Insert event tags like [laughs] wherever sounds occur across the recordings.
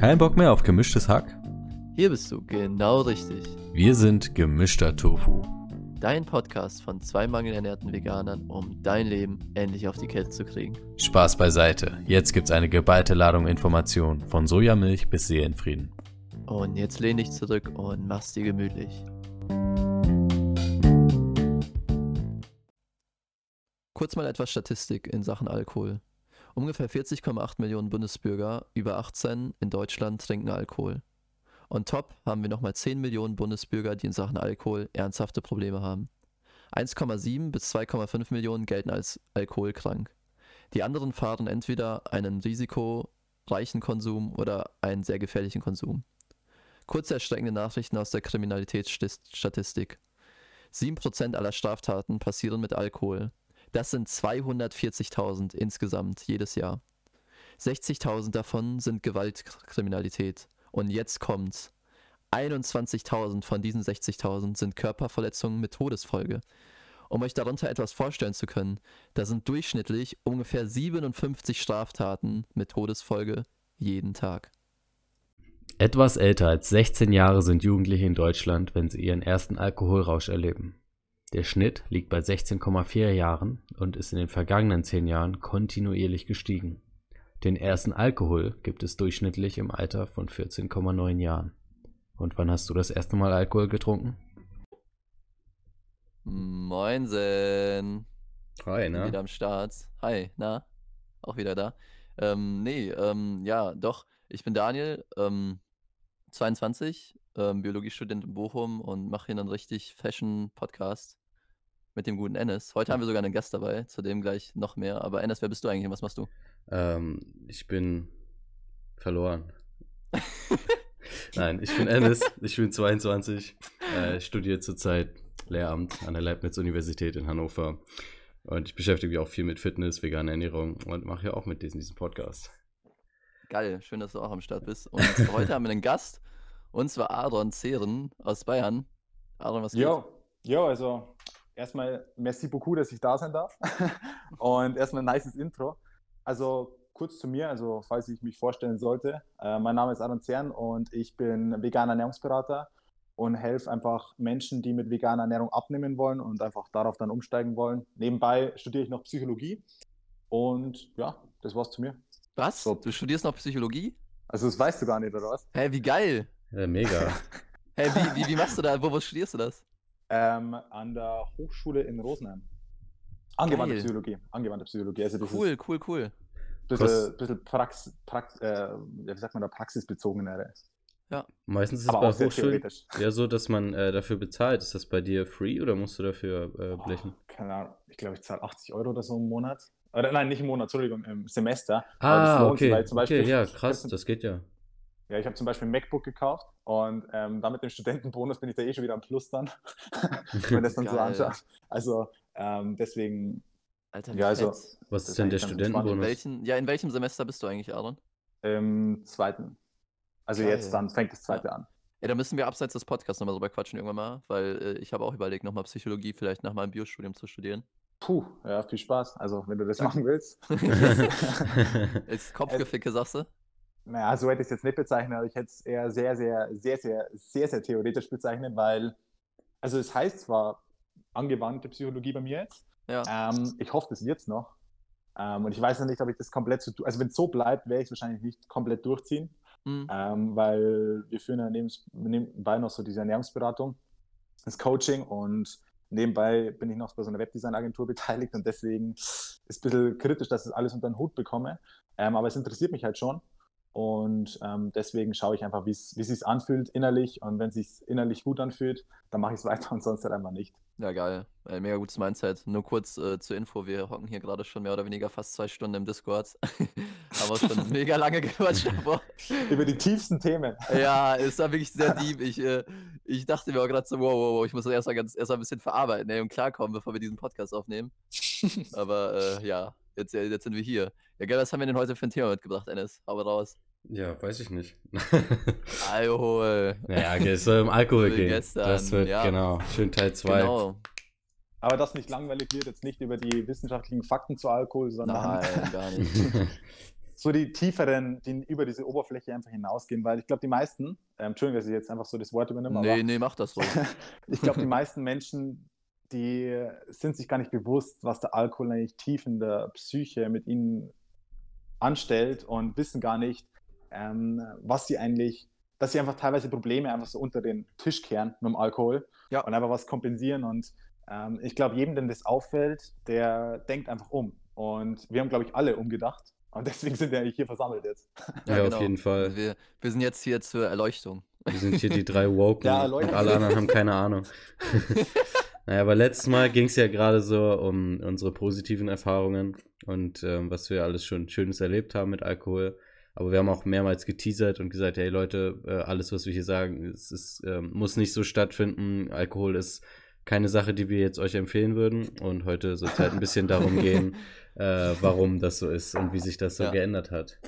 Kein Bock mehr auf gemischtes Hack? Hier bist du genau richtig. Wir sind gemischter Tofu. Dein Podcast von zwei mangelernährten Veganern, um dein Leben endlich auf die Kette zu kriegen. Spaß beiseite. Jetzt gibt's eine geballte Ladung Informationen von Sojamilch bis Seelenfrieden. Und jetzt lehn dich zurück und mach's dir gemütlich. Kurz mal etwas Statistik in Sachen Alkohol. Ungefähr 40,8 Millionen Bundesbürger über 18 in Deutschland trinken Alkohol. On top haben wir nochmal 10 Millionen Bundesbürger, die in Sachen Alkohol ernsthafte Probleme haben. 1,7 bis 2,5 Millionen gelten als alkoholkrank. Die anderen fahren entweder einen risikoreichen Konsum oder einen sehr gefährlichen Konsum. Kurze erschreckende Nachrichten aus der Kriminalitätsstatistik. 7% aller Straftaten passieren mit Alkohol. Das sind 240.000 insgesamt jedes Jahr. 60.000 davon sind Gewaltkriminalität. Und jetzt kommt's. 21.000 von diesen 60.000 sind Körperverletzungen mit Todesfolge. Um euch darunter etwas vorstellen zu können, da sind durchschnittlich ungefähr 57 Straftaten mit Todesfolge jeden Tag. Etwas älter als 16 Jahre sind Jugendliche in Deutschland, wenn sie ihren ersten Alkoholrausch erleben. Der Schnitt liegt bei 16,4 Jahren und ist in den vergangenen 10 Jahren kontinuierlich gestiegen. Den ersten Alkohol gibt es durchschnittlich im Alter von 14,9 Jahren. Und wann hast du das erste Mal Alkohol getrunken? Moinsen. Hi, Bin wieder am Start. Hi, na? Auch wieder da. Ähm, nee, ähm, ja, doch. Ich bin Daniel, ähm, 22, ähm, Biologiestudent in Bochum und mache hier einen richtig Fashion-Podcast mit dem guten Ennis. Heute haben wir sogar einen Gast dabei, zu dem gleich noch mehr. Aber Ennis, wer bist du eigentlich und was machst du? Ähm, ich bin verloren. [laughs] Nein, ich bin Ennis, ich bin 22, äh, studiere zurzeit Lehramt an der Leibniz-Universität in Hannover. Und ich beschäftige mich auch viel mit Fitness, veganer Ernährung und mache ja auch mit diesem, diesem Podcast. Geil, schön, dass du auch am Start bist. Und [laughs] heute haben wir einen Gast, und zwar Aaron Zehren aus Bayern. Aaron, was geht? Jo, jo, also erstmal merci beaucoup, dass ich da sein darf. [laughs] und erstmal ein nices Intro. Also kurz zu mir, also falls ich mich vorstellen sollte. Äh, mein Name ist Aaron Zern und ich bin veganer Ernährungsberater und helfe einfach Menschen, die mit veganer Ernährung abnehmen wollen und einfach darauf dann umsteigen wollen. Nebenbei studiere ich noch Psychologie und ja, das war's zu mir. Was? So. Du studierst noch Psychologie? Also das weißt du gar nicht, oder was? Hä, wie geil! Ja, mega. [laughs] Hä, wie, wie, wie machst du da? Wo, wo studierst du das? Ähm, an der Hochschule in Rosenheim. Angewandte Geil. Psychologie. Angewandte Psychologie. Also das Cool, ist cool, cool. ein bisschen, bisschen Prax, Prax, äh, ja, wie sagt man da, praxisbezogenere. Meistens ist es Aber bei auch sehr Hochschulen theoretisch. ja so, dass man äh, dafür bezahlt. Ist das bei dir free oder musst du dafür äh, Oh, blechen? keine Ahnung, ich glaube, ich zahle 80 Euro oder so im Monat. Oder nein, nicht im Monat, Entschuldigung, im Semester. Ah, lohnt sich, okay. weil zum Beispiel- okay, ja, krass, das geht ja. Ja, ich habe zum Beispiel ein MacBook gekauft und ähm, da mit dem Studentenbonus bin ich da eh schon wieder am Plus dann, [laughs] wenn man das dann so Geil. anschaut. Also ähm, deswegen, Alter, ja, also. Was Das ist denn der ganz In. Studentenbonus? welchen, ja, in welchem Semester bist du eigentlich, Aaron? im zweiten. Also Geil. jetzt dann fängt das zweite an. Ja, da müssen wir abseits des Podcasts nochmal drüber quatschen irgendwann mal, weil äh, ich habe auch überlegt, nochmal Psychologie vielleicht nach meinem Biostudium zu studieren. Puh, ja, viel Spaß. Also wenn du das machen willst. [laughs] [laughs] Ist Kopfgeficke, sagst du? Naja, so hätte ich es jetzt nicht bezeichnet, aber ich hätte es eher sehr, sehr, sehr, sehr, sehr, sehr theoretisch bezeichnet, weil, also es heißt zwar angewandte Psychologie bei mir jetzt, Ja. ähm, ich hoffe, das wird's noch. Ähm, und ich weiß noch nicht, ob ich das komplett so, also wenn es so bleibt, werde ich es wahrscheinlich nicht komplett durchziehen, Hm. ähm, weil wir führen ja nebenbei noch so diese Ernährungsberatung, das Coaching und nebenbei bin ich noch bei so einer Webdesign-Agentur [laughs] beteiligt und deswegen ist es ein bisschen kritisch, dass ich das alles unter den Hut bekomme. Ähm, aber es interessiert mich halt schon. Und ähm, deswegen schaue ich einfach, wie es sich anfühlt innerlich. Und wenn es sich innerlich gut anfühlt, dann mache ich es [laughs] weiter und sonst halt einfach nicht. Ja, geil. Äh, mega gutes Mindset. Nur kurz äh, zur Info, wir hocken hier gerade schon mehr oder weniger fast zwei Stunden im Discord. [laughs] Haben auch schon [laughs] mega lange gequatscht. Über die tiefsten Themen. Ja, es war wirklich sehr deep. Ich, äh, ich dachte mir auch gerade so, wow, wow, wow, ich muss das erst mal, ganz, erst mal ein bisschen verarbeiten ey, und klarkommen, bevor wir diesen Podcast aufnehmen. Aber äh, ja, jetzt, jetzt sind wir hier. Ja, geil, was haben wir denn heute für ein Thema mitgebracht, Ennis? Hau raus. ja, weiß ich nicht. Alkohol. [laughs] naja, okay, es soll um Alkohol gehen. gestern, das wird, ja. genau, schön Teil 2. Genau. Aber das nicht langweilig wird, jetzt nicht über die wissenschaftlichen Fakten zu Alkohol, sondern Nein, [laughs] gar nicht. so die tieferen, die über diese Oberfläche einfach hinausgehen, weil ich glaube, die meisten, ähm, Entschuldigung, dass ich jetzt einfach so das Wort übernehme, Nee, aber nee, mach das so. [laughs] ich glaube, die meisten Menschen, die sind sich gar nicht bewusst, was der Alkohol eigentlich tief in der Psyche mit ihnen anstellt und wissen gar nicht, ähm, was sie eigentlich, dass sie einfach teilweise Probleme einfach so unter den Tisch kehren mit dem Alkohol Ja. und einfach was kompensieren. Und ähm, ich glaube, jedem, dem das auffällt, der denkt einfach um. Und wir haben, glaube ich, alle umgedacht. Und [laughs] deswegen sind wir eigentlich hier versammelt jetzt. Ja, auf jeden Fall. Wir, wir sind jetzt hier zur Erleuchtung. Wir sind hier die drei [laughs] Woken Ja, und alle anderen haben keine Ahnung. [laughs] naja, aber letztes Mal ging es ja gerade so um unsere positiven Erfahrungen und ähm, was wir alles schon Schönes erlebt haben mit Alkohol. Aber wir haben auch mehrmals geteasert und gesagt, hey Leute, äh, alles, was wir hier sagen, es ist, ähm, muss nicht so stattfinden. Alkohol ist keine Sache, die wir jetzt euch empfehlen würden. Und heute soll es halt ein bisschen darum gehen, [laughs] äh, warum das so ist und wie sich das so Ja. geändert hat.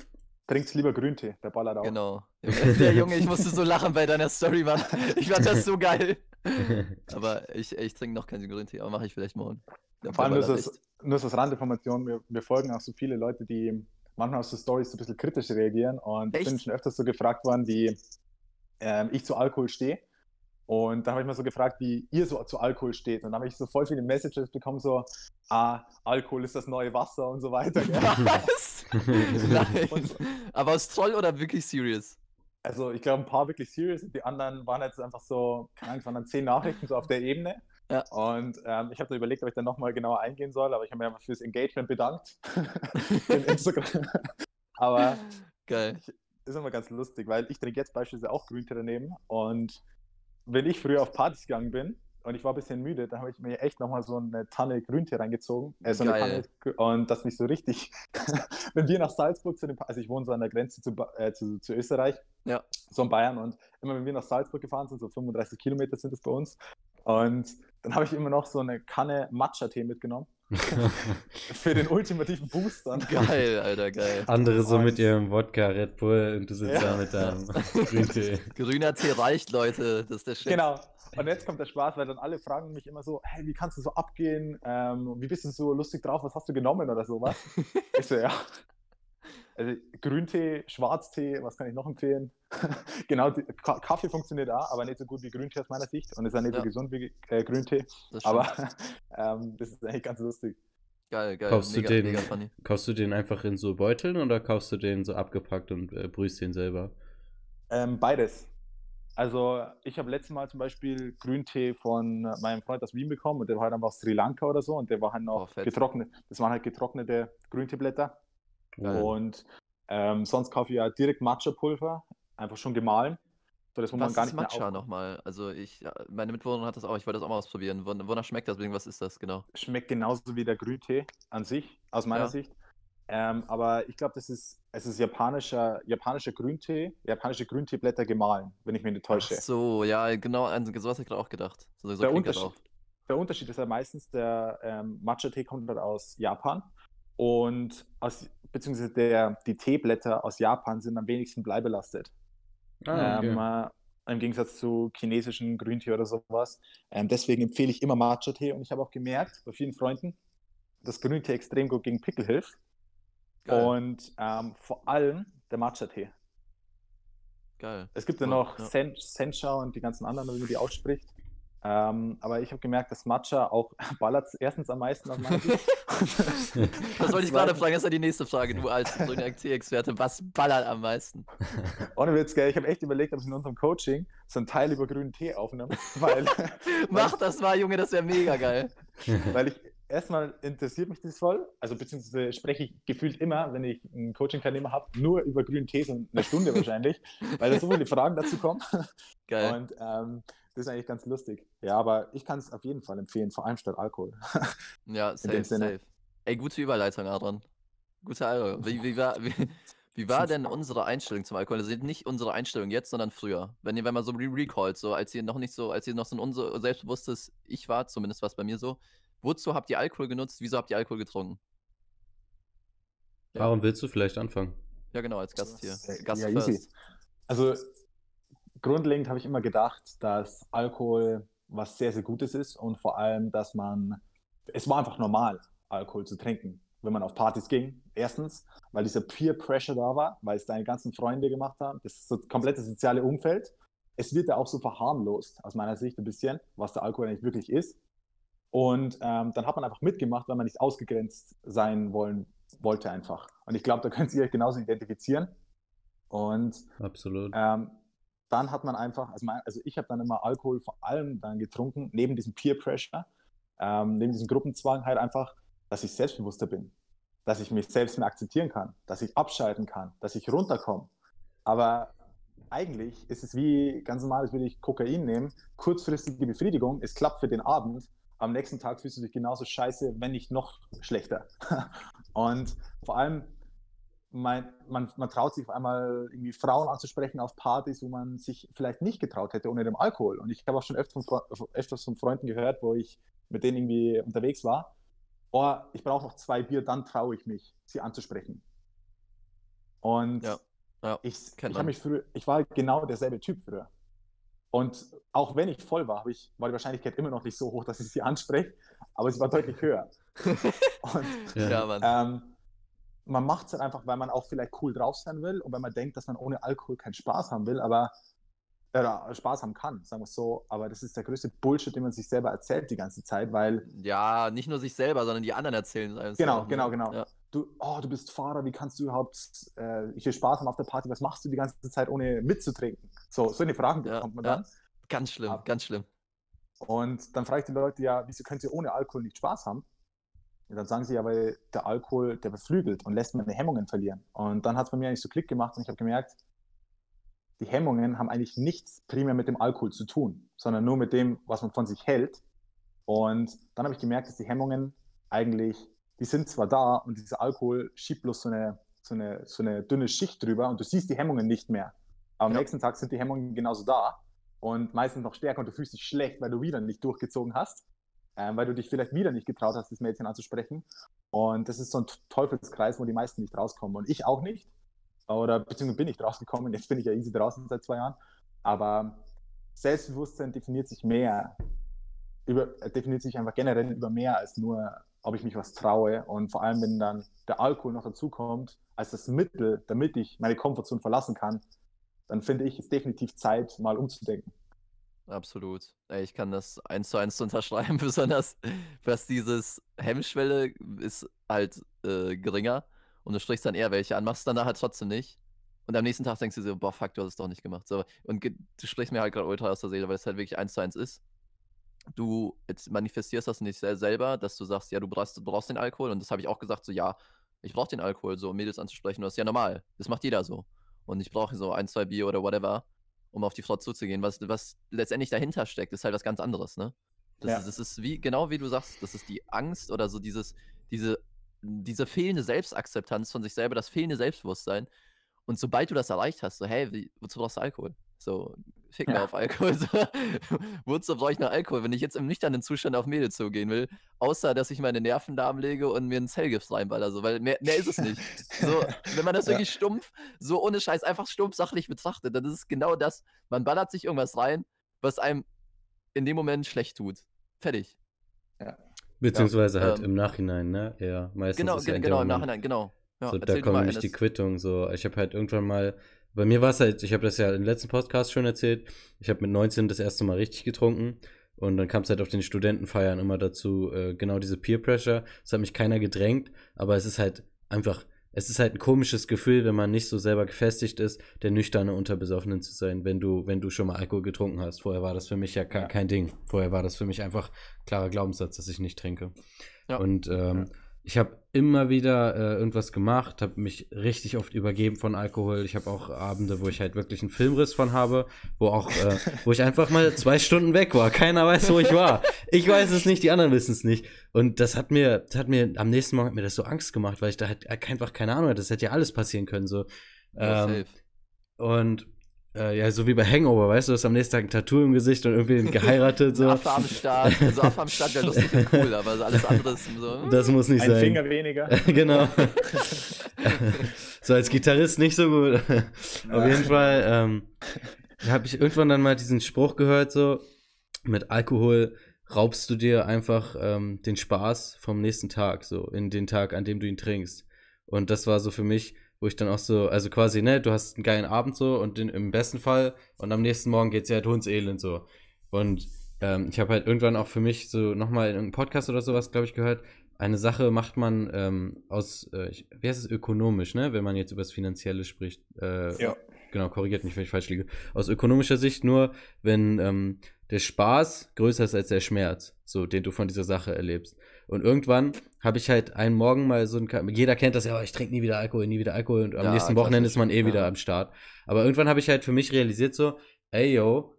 Trinkt lieber Grüntee, der ballert auch. Genau. [laughs] Der Junge, ich musste so lachen bei deiner Story, Mann. Ich fand das so geil. Aber ich, ich trinke noch keinen Grüntee, aber mache ich vielleicht morgen. Vor allem nur so, echt. nur so als Randinformation, wir, wir folgen auch so viele Leute, die manchmal auf so Stories so ein bisschen kritisch reagieren und ich Echt? bin schon öfters so gefragt worden, wie ähm, ich zu Alkohol stehe. Und dann habe ich mal so gefragt, wie ihr so zu Alkohol steht. Und dann habe ich so voll viele Messages bekommen, so, ah, Alkohol ist das neue Wasser und so weiter. [laughs] Was? [laughs] Nein. Und- Aber aus Troll oder wirklich serious? Also ich glaube, ein paar wirklich serious und die anderen waren jetzt einfach so, keine Ahnung, es waren dann zehn Nachrichten so auf der Ebene. [laughs] Ja. Und ähm, ich habe da überlegt, ob ich dann nochmal genauer eingehen soll, aber ich habe mir einfach fürs Engagement bedankt. [laughs] in Instagram. [laughs] aber Geil. ist immer ganz lustig, weil ich trinke jetzt beispielsweise auch Grüntee daneben und wenn ich früher auf Partys gegangen bin und ich war ein bisschen müde, dann habe ich mir echt nochmal so eine Tanne Grüntee reingezogen. Äh, so. Tanne, und das mich so richtig, wenn wir nach Salzburg zu den, Pa- also ich wohne so an der Grenze zu, äh, zu, zu Österreich, Ja. so in Bayern und immer wenn wir nach Salzburg gefahren sind, so 35 Kilometer sind es bei uns und dann habe ich immer noch so eine Kanne Matcha-Tee mitgenommen [laughs] für den ultimativen Booster. Geil, Alter, geil. Andere so Und- mit ihrem Wodka, Red Bull und du sitzt Ja. da mit deinem [laughs] Grüntee. Grüner Tee reicht, Leute. Das ist der Shit. Genau. Und jetzt kommt der Spaß, weil dann alle fragen mich immer so, hey, wie kannst du so abgehen? Ähm, wie bist du so lustig drauf? Was hast du genommen oder sowas? [laughs] ich so, ja. Also Grüntee, Schwarztee, was kann ich noch empfehlen? [laughs] genau, die, Ka Kaffee funktioniert auch, aber nicht so gut wie Grüntee aus meiner Sicht und ist auch nicht Ja. so gesund wie äh, Grüntee. Aber [laughs] ähm, das ist eigentlich ganz lustig. geil, geil. Kaufst du mega, den- mega funny. Kaufst du den einfach in so Beuteln oder kaufst du den so abgepackt und äh, brühst den selber? Ähm, beides. Also ich habe letztes Mal zum Beispiel Grüntee von meinem Freund aus Wien bekommen und der war halt einfach aus Sri Lanka oder so und der war halt Oh, noch fett. getrocknet. Das waren halt getrocknete Grünteeblätter. Geil. Und ähm, sonst kaufe ich ja direkt Matcha-Pulver, einfach schon gemahlen. So, das, Was ist Matcha nochmal? Also ich, ja, meine Mitbewohnerin hat das auch, ich wollte das auch mal ausprobieren. Won- Wonach schmeckt das? Was ist das genau? Schmeckt genauso wie der Grüntee an sich, aus meiner Ja. Sicht. Ähm, aber ich glaube, das ist, es ist japanischer, japanischer Grüntee, japanische Grünteeblätter gemahlen, wenn ich mich nicht Ach täusche. so, ja, genau, an sowas habe ich gerade auch gedacht. So, so Der Unterschied, auch. der Unterschied ist ja meistens, der ähm, Matcha-Tee kommt halt aus Japan und aus, beziehungsweise der, die Teeblätter aus Japan sind am wenigsten bleibelastet. Ah, okay. ähm, äh, Im Gegensatz zu chinesischen Grüntee oder sowas. Ähm, deswegen empfehle ich immer Matcha-Tee und ich habe auch gemerkt bei vielen Freunden, dass Grüntee extrem gut gegen Pickel hilft Geil, und ähm, vor allem der Matcha-Tee. geil. Es gibt ja noch ja. Sen Sencha und die ganzen anderen, wie man die ausspricht. Ähm, aber ich habe gemerkt, dass Matcha auch [laughs] ballert erstens am meisten aus meiner Sicht. [laughs] Das wollte ich gerade fragen, das ist ja die nächste Frage. Du als grüner Tee-Experte, was ballert am meisten? [laughs] Ohne Witz, gell? Ich habe echt überlegt, ob ich in unserem Coaching so einen Teil über grünen Tee aufnehme, weil, Mach das mal, Junge, das wäre mega geil. weil ich erstmal interessiert mich das voll, also beziehungsweise spreche ich gefühlt immer, wenn ich einen Coaching-Teilnehmer habe, nur über grünen Tee, so eine Stunde wahrscheinlich, weil da so viele Fragen dazu kommen. Geil. Und ähm, das ist eigentlich ganz lustig. Ja, aber ich kann es auf jeden Fall empfehlen, vor allem statt Alkohol. [laughs] Ja, safe, safe. Ey, gute Überleitung, Adrian. Gute Alter. Wie, wie, war, wie, [laughs] wie war denn unsere Einstellung zum Alkohol? Also nicht unsere Einstellung jetzt, sondern früher. Wenn ihr, wenn man so re recallt, so als ihr noch nicht so, als ihr noch so ein unser selbstbewusstes Ich war, zumindest war es bei mir so. Wozu habt ihr Alkohol genutzt? Wieso habt ihr Alkohol getrunken? Ja. Warum willst du vielleicht anfangen? Ja, genau, als Gast hier. Ja, Gast ja, easy. Also grundlegend habe ich immer gedacht, dass Alkohol was sehr, sehr Gutes ist und vor allem, dass man, es war einfach normal, Alkohol zu trinken. wenn man auf Partys ging. Erstens, weil dieser Peer Pressure da war, weil es deine ganzen Freunde gemacht haben. Das so komplette soziale Umfeld. Es wird ja auch so verharmlost, aus meiner Sicht ein bisschen, was der Alkohol eigentlich wirklich ist. Und ähm, dann hat man einfach mitgemacht, weil man nicht ausgegrenzt sein wollen wollte einfach. Und ich glaube, da könnt ihr euch genauso identifizieren. Und Absolut. Ähm, dann hat man einfach, also, mein, also ich habe dann immer Alkohol vor allem dann getrunken, neben diesem Peer Pressure, ähm, neben diesem Gruppenzwang halt einfach, dass ich selbstbewusster bin, dass ich mich selbst mehr akzeptieren kann, dass ich abschalten kann, dass ich runterkomme. Aber eigentlich ist es wie ganz normal, als würde ich Kokain nehmen, kurzfristige Befriedigung, es klappt für den Abend, am nächsten Tag fühlst du dich genauso scheiße, wenn nicht noch schlechter. [laughs] Und vor allem, man, man, man traut sich auf einmal irgendwie Frauen anzusprechen auf Partys, wo man sich vielleicht nicht getraut hätte ohne den Alkohol. Und ich habe auch schon öfters von, öfters von Freunden gehört, wo ich mit denen irgendwie unterwegs war. Oh, ich brauche noch zwei Bier, dann traue ich mich, sie anzusprechen. Und ja, ja, ich, ich, mich früher, ich war genau derselbe Typ früher. Und auch wenn ich voll war, ich, war die Wahrscheinlichkeit immer noch nicht so hoch, dass ich sie anspreche, aber sie war deutlich höher. [laughs] Und, ja, ähm, man macht es halt einfach, weil man auch vielleicht cool drauf sein will und weil man denkt, dass man ohne Alkohol keinen Spaß haben will, aber äh, Spaß haben kann, sagen wir es so. Aber das ist der größte Bullshit, den man sich selber erzählt die ganze Zeit, weil. Ja, nicht nur sich selber, sondern die anderen erzählen es Genau, auch, genau, genau. Ja. Du, oh, du bist Fahrer, wie kannst du überhaupt äh, hier Spaß haben auf der Party? Was machst du die ganze Zeit, ohne mitzutrinken? So, so eine Fragen bekommt man dann. Ganz schlimm, Aber, ganz schlimm. Und dann frage ich die Leute ja, wieso könnt ihr ohne Alkohol nicht Spaß haben? Und dann sagen sie ja, weil der Alkohol, der beflügelt und lässt meine Hemmungen verlieren. Und dann hat es bei mir eigentlich so Klick gemacht und ich habe gemerkt, die Hemmungen haben eigentlich nichts primär mit dem Alkohol zu tun, sondern nur mit dem, was man von sich hält. Und dann habe ich gemerkt, dass die Hemmungen eigentlich, die sind zwar da und dieser Alkohol schiebt bloß so eine, so eine, so eine dünne Schicht drüber und du siehst die Hemmungen nicht mehr. Aber am ja. nächsten Tag sind die Hemmungen genauso da und meistens noch stärker und du fühlst dich schlecht, weil du wieder nicht durchgezogen hast ähm, weil du dich vielleicht wieder nicht getraut hast, das Mädchen anzusprechen. Und das ist so ein Teufelskreis, wo die meisten nicht rauskommen. Und ich auch nicht. Oder beziehungsweise bin ich rausgekommen. Jetzt bin ich ja easy draußen seit zwei Jahren. Aber Selbstbewusstsein definiert sich mehr, über, definiert sich einfach generell über mehr als nur, ob ich mich was traue. Und vor allem, wenn dann der Alkohol noch dazukommt, als das Mittel, damit ich meine Komfortzone verlassen kann, dann finde ich es definitiv Zeit, mal umzudenken. Absolut. Ich kann das eins zu eins [laughs] unterschreiben, besonders was dieses Hemmschwelle ist halt äh, geringer und du sprichst dann eher welche an, machst dann da halt trotzdem nicht. Und am nächsten Tag denkst du so, boah, fuck, du hast es doch nicht gemacht. So, und du sprichst mir halt gerade ultra aus der Seele, weil es halt wirklich eins zu eins ist. Du jetzt manifestierst das nicht selber, dass du sagst, ja, du brauchst, du brauchst den Alkohol. Und das habe ich auch gesagt, so, ja, ich brauche den Alkohol, so um Mädels anzusprechen. das ist ja normal. Das macht jeder so. Und ich brauche so ein, zwei Bier oder whatever um auf die Frau zuzugehen. Was, was letztendlich dahinter steckt, ist halt was ganz anderes, ne? Das, ja. ist, das ist wie, genau wie du sagst, das ist die Angst oder so dieses, diese, diese fehlende Selbstakzeptanz von sich selber, das fehlende Selbstbewusstsein. Und sobald du das erreicht hast, so, hey, wie, wozu brauchst du Alkohol? So, fick mal ja. auf Alkohol. [laughs] So, wozu brauche ich noch Alkohol, wenn ich jetzt im nüchternen Zustand auf Mädel zugehen will? Außer, dass ich meine Nerven lahmlege und mir ein Zellgift reinballer. So, weil mehr, mehr ist es nicht. So, [laughs] wenn man das ja. wirklich stumpf, so ohne Scheiß, einfach stumpf sachlich betrachtet, dann ist es genau das. Man ballert sich irgendwas rein, was einem in dem Moment schlecht tut. Fertig. Ja. Beziehungsweise ja, halt ähm, im Nachhinein, ne? Ja, meistens. Genau, ist ja genau, im Nachhinein, genau. Ja, so, da kommt nämlich die Quittung. So, ich habe halt irgendwann mal bei mir war es halt, ich habe das ja im letzten Podcast schon erzählt, ich habe mit 19 das erste Mal richtig getrunken und dann kam es halt auf den Studentenfeiern immer dazu, äh, genau diese Peer Pressure. Es hat mich keiner gedrängt, aber es ist halt einfach, es ist halt ein komisches Gefühl, wenn man nicht so selber gefestigt ist, der nüchterne Unterbesoffenen zu sein, wenn du, wenn du schon mal Alkohol getrunken hast. Vorher war das für mich ja, ja. kein Ding. Vorher war das für mich einfach klarer Glaubenssatz, dass ich nicht trinke. Ja. Und ähm, ja ich habe immer wieder äh, irgendwas gemacht, habe mich richtig oft übergeben von Alkohol. Ich habe auch Abende, wo ich halt wirklich einen Filmriss von habe, wo auch, äh, wo ich einfach mal zwei Stunden weg war. Keiner weiß, wo ich war. Ich weiß es nicht, die anderen wissen es nicht. Und das hat mir, das hat mir am nächsten Morgen hat mir das so Angst gemacht, weil ich da halt einfach keine Ahnung hatte. Das hätte ja alles passieren können. So. Ähm, und äh, ja, so wie bei Hangover, weißt du, du hast am nächsten Tag ein Tattoo im Gesicht und irgendwie geheiratet. So. Affe am Start. Also Affe am Start wäre lustig und cool, aber alles andere ist so. Das muss nicht ein sein. Ein Finger weniger. [laughs] genau. [laughs] so als Gitarrist nicht so gut. Auf jeden Fall ähm, habe ich irgendwann dann mal diesen Spruch gehört, so mit Alkohol raubst du dir einfach ähm, den Spaß vom nächsten Tag, so in den Tag, an dem du ihn trinkst. Und das war so für mich, wo ich dann auch so, also quasi, ne, du hast einen geilen Abend so und in, im besten Fall und am nächsten Morgen geht's ja halt hundselend so. Und ähm, ich habe halt irgendwann auch für mich so nochmal in einem Podcast oder sowas, glaube ich, gehört, eine Sache macht man ähm, aus, äh, wie heißt es, ökonomisch, ne, wenn man jetzt über das Finanzielle spricht. Äh, ja. Genau, korrigiert mich, wenn ich falsch liege. Aus ökonomischer Sicht nur, wenn ähm, der Spaß größer ist als der Schmerz, so den du von dieser Sache erlebst. Und irgendwann habe ich halt einen Morgen mal so ein, jeder kennt das ja, oh, ich trinke nie wieder Alkohol, nie wieder Alkohol und am ja, nächsten Wochenende ist man eh ja. wieder am Start. Aber irgendwann habe ich halt für mich realisiert so, ey yo,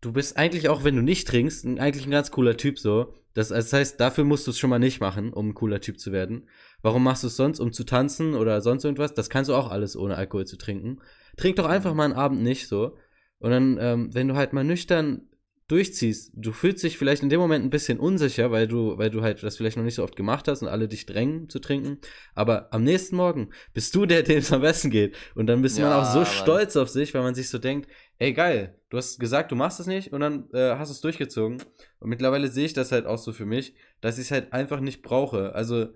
du bist eigentlich auch, wenn du nicht trinkst, eigentlich ein ganz cooler Typ so. Das, das heißt, dafür musst du es schon mal nicht machen, um ein cooler Typ zu werden. Warum machst du es sonst, um zu tanzen oder sonst irgendwas? Das kannst du auch alles ohne Alkohol zu trinken. Trink doch einfach mal einen Abend nicht so. Und dann, ähm, wenn du halt mal nüchtern durchziehst, du fühlst dich vielleicht in dem Moment ein bisschen unsicher, weil du, weil du halt das vielleicht noch nicht so oft gemacht hast und alle dich drängen zu trinken. Aber am nächsten Morgen bist du der, dem es am besten geht. Und dann bist ja, man auch so stolz auf sich, weil man sich so denkt, ey geil, du hast gesagt, du machst es nicht und dann äh, hast du es durchgezogen. Und mittlerweile sehe ich das halt auch so für mich, dass ich es halt einfach nicht brauche. Also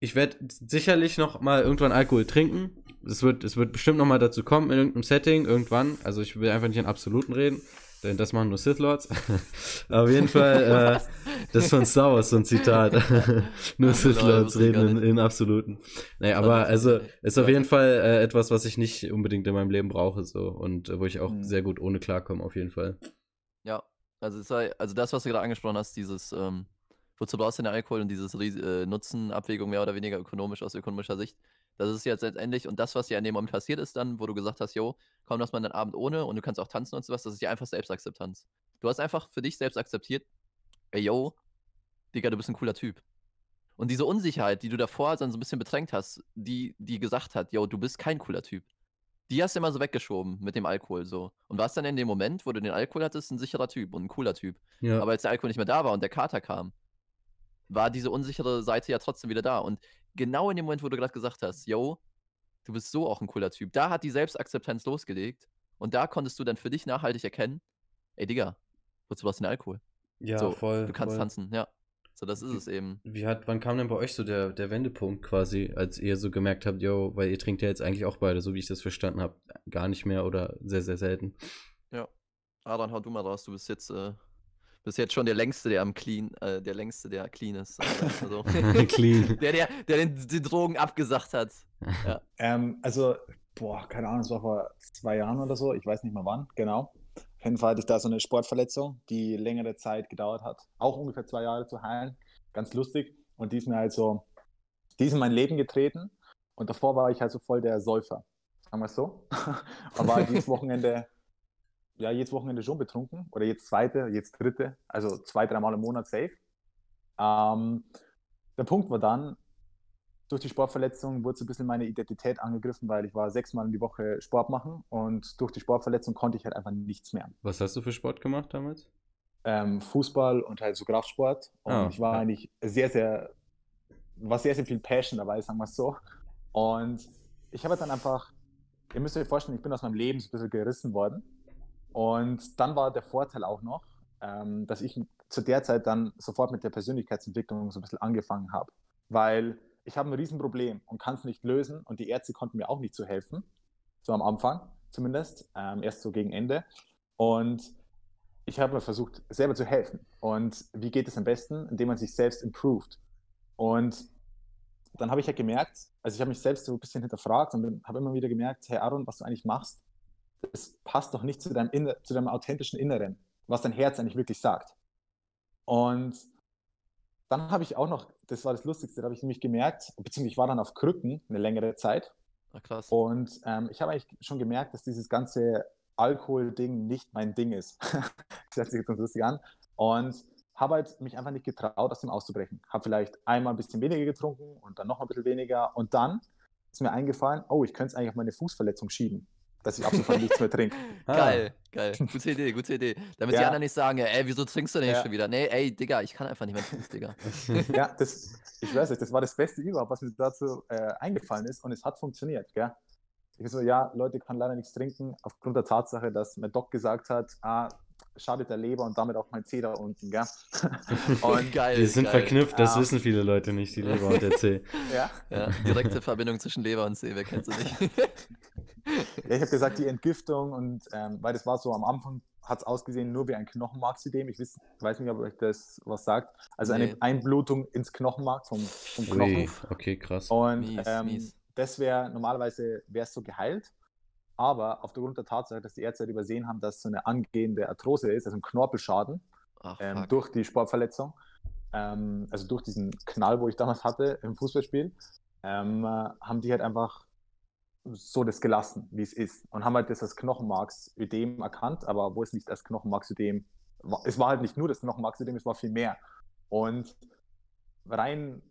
ich werde sicherlich noch mal irgendwann Alkohol trinken. Es wird, es wird bestimmt noch mal dazu kommen in irgendeinem Setting, irgendwann. Also ich will einfach nicht in Absoluten reden. Denn das machen nur Sith Lords. [laughs] Auf jeden Fall, äh, das ist von Star Wars so ein Zitat. [laughs] nur ja, Sith Lords reden in, in, Absoluten. Nee, aber also ist auf jeden Fall äh, etwas, was ich nicht unbedingt in meinem Leben brauche. so Und äh, wo ich auch mhm. sehr gut ohne klarkomme, auf jeden Fall. Ja, also, sei, also das, was du gerade angesprochen hast, dieses, ähm, wozu brauchst du den Alkohol und dieses äh, Nutzen-Abwägung mehr oder weniger ökonomisch aus ökonomischer Sicht, das ist jetzt letztendlich, und das, was dir an dem Moment passiert ist, dann, wo du gesagt hast, jo, komm, lass mal einen Abend ohne und du kannst auch tanzen und sowas, das ist ja einfach Selbstakzeptanz. Du hast einfach für dich selbst akzeptiert, ey, yo, Digga, du bist ein cooler Typ. Und diese Unsicherheit, die du davor dann so ein bisschen bedrängt hast, die, die gesagt hat, yo, du bist kein cooler Typ, die hast du immer so weggeschoben mit dem Alkohol so. Und warst dann in dem Moment, wo du den Alkohol hattest, ein sicherer Typ und ein cooler Typ. Ja. Aber als der Alkohol nicht mehr da war und der Kater kam, war diese unsichere Seite ja trotzdem wieder da. Und genau in dem Moment, wo du gerade gesagt hast, yo, du bist so auch ein cooler Typ, da hat die Selbstakzeptanz losgelegt und da konntest du dann für dich nachhaltig erkennen, ey Digga, wozu brauchst du den Alkohol? Ja, so, voll. Du kannst voll. tanzen, ja. So, das ist wie, es eben. Wie hat, wann kam denn bei euch so der, der Wendepunkt quasi, als ihr so gemerkt habt, yo, weil ihr trinkt ja jetzt eigentlich auch beide, so wie ich das verstanden habe, gar nicht mehr oder sehr, sehr selten. Ja. Adrian, hau du mal raus, du bist jetzt äh, bist jetzt schon der längste, der am clean, äh, der längste, der clean ist. Also, [laughs] clean. Der, der, der den, die Drogen abgesagt hat. [laughs] Ja. Ähm, also, boah, keine Ahnung, es war vor zwei Jahren oder so, ich weiß nicht mehr wann, genau. Auf jeden Fall hatte ich da so eine Sportverletzung, die längere Zeit gedauert hat. Auch ungefähr zwei Jahre zu heilen. Ganz lustig. Und die ist mir halt so, die ist in mein Leben getreten. Und davor war ich halt so voll der Säufer. Sagen wir es so. [laughs] Aber dieses Wochenende ja, jedes Wochenende schon betrunken oder jetzt zweite, jetzt dritte, also zwei, dreimal im Monat safe. Ähm, der Punkt war dann, durch die Sportverletzung wurde so ein bisschen meine Identität angegriffen, weil ich war sechsmal in die Woche Sport machen und durch die Sportverletzung konnte ich halt einfach nichts mehr. Was hast du für Sport gemacht damals? Ähm, Fußball und halt so Kraftsport. Und oh, ich war ja. eigentlich sehr, sehr, war sehr, sehr viel Passion dabei, sagen wir es so. Und ich habe dann einfach, ihr müsst euch vorstellen, ich bin aus meinem Leben so ein bisschen gerissen worden und dann war der Vorteil auch noch, ähm, dass ich zu der Zeit dann sofort mit der Persönlichkeitsentwicklung so ein bisschen angefangen habe. Weil ich habe ein Riesenproblem und kann es nicht lösen und die Ärzte konnten mir auch nicht so helfen. So am Anfang zumindest, ähm, erst so gegen Ende. Und ich habe mir versucht, selber zu helfen. Und wie geht es am besten? Indem man sich selbst improved. Und dann habe ich ja gemerkt, also ich habe mich selbst so ein bisschen hinterfragt und habe immer wieder gemerkt, hey Aaron, was du eigentlich machst, es passt doch nicht zu deinem, Inner, zu deinem authentischen Inneren, was dein Herz eigentlich wirklich sagt. Und dann habe ich auch noch, das war das Lustigste, da habe ich nämlich gemerkt, beziehungsweise ich war dann auf Krücken eine längere Zeit. Ach, krass. Und ähm, ich habe eigentlich schon gemerkt, dass dieses ganze Alkohol-Ding nicht mein Ding ist. [laughs] das hört sich jetzt ganz lustig an. Und habe halt mich einfach nicht getraut, aus dem auszubrechen. Habe vielleicht einmal ein bisschen weniger getrunken und dann noch ein bisschen weniger. Und dann ist mir eingefallen, oh, ich könnte es eigentlich auf meine Fußverletzung schieben dass ich ab sofort nichts mehr trinke. [laughs] Ah. Geil, geil. Gute Idee, gute Idee. Damit ja. die anderen nicht sagen, ey, wieso trinkst du denn ja. schon wieder? Nee, ey, Digga, ich kann einfach nicht mehr trinken, Digga. [laughs] ja, das, ich weiß nicht, das war das Beste überhaupt, was mir dazu äh, eingefallen ist und es hat funktioniert, gell? Ich so, ja, Leute, kann leider nichts trinken, aufgrund der Tatsache, dass mein Doc gesagt hat, ah, schadet der Leber und damit auch mein Zeh da unten, gell? [laughs] Und geil. Die sind geil. verknüpft, das Ja. wissen viele Leute nicht, die Leber und der Zeh. ja. Ja, direkte Verbindung zwischen Leber und Zeh, wer kennt sie nicht? [laughs] Ja, ich habe gesagt, die Entgiftung und ähm, weil das war so am Anfang hat es ausgesehen nur wie ein Knochenmarksödem. Ich weiß, weiß nicht, ob euch das was sagt. Also Nee. eine Einblutung ins Knochenmark vom, vom Knochen. Ui, okay, krass. Und Mies, ähm, mies. das wäre normalerweise wäre so geheilt. Aber aufgrund der Tatsache, dass die Ärzte halt übersehen haben, dass so eine angehende Arthrose ist, also ein Knorpelschaden Ach, ähm, durch die Sportverletzung, ähm, also durch diesen Knall, wo ich damals hatte im Fußballspiel, ähm, äh, haben die halt einfach so das gelassen, wie es ist. Und haben halt das als Knochenmarksödem erkannt, aber wo es nicht als Knochenmarksödem war. Es war halt nicht nur das Knochenmarksödem, es war viel mehr. Und rein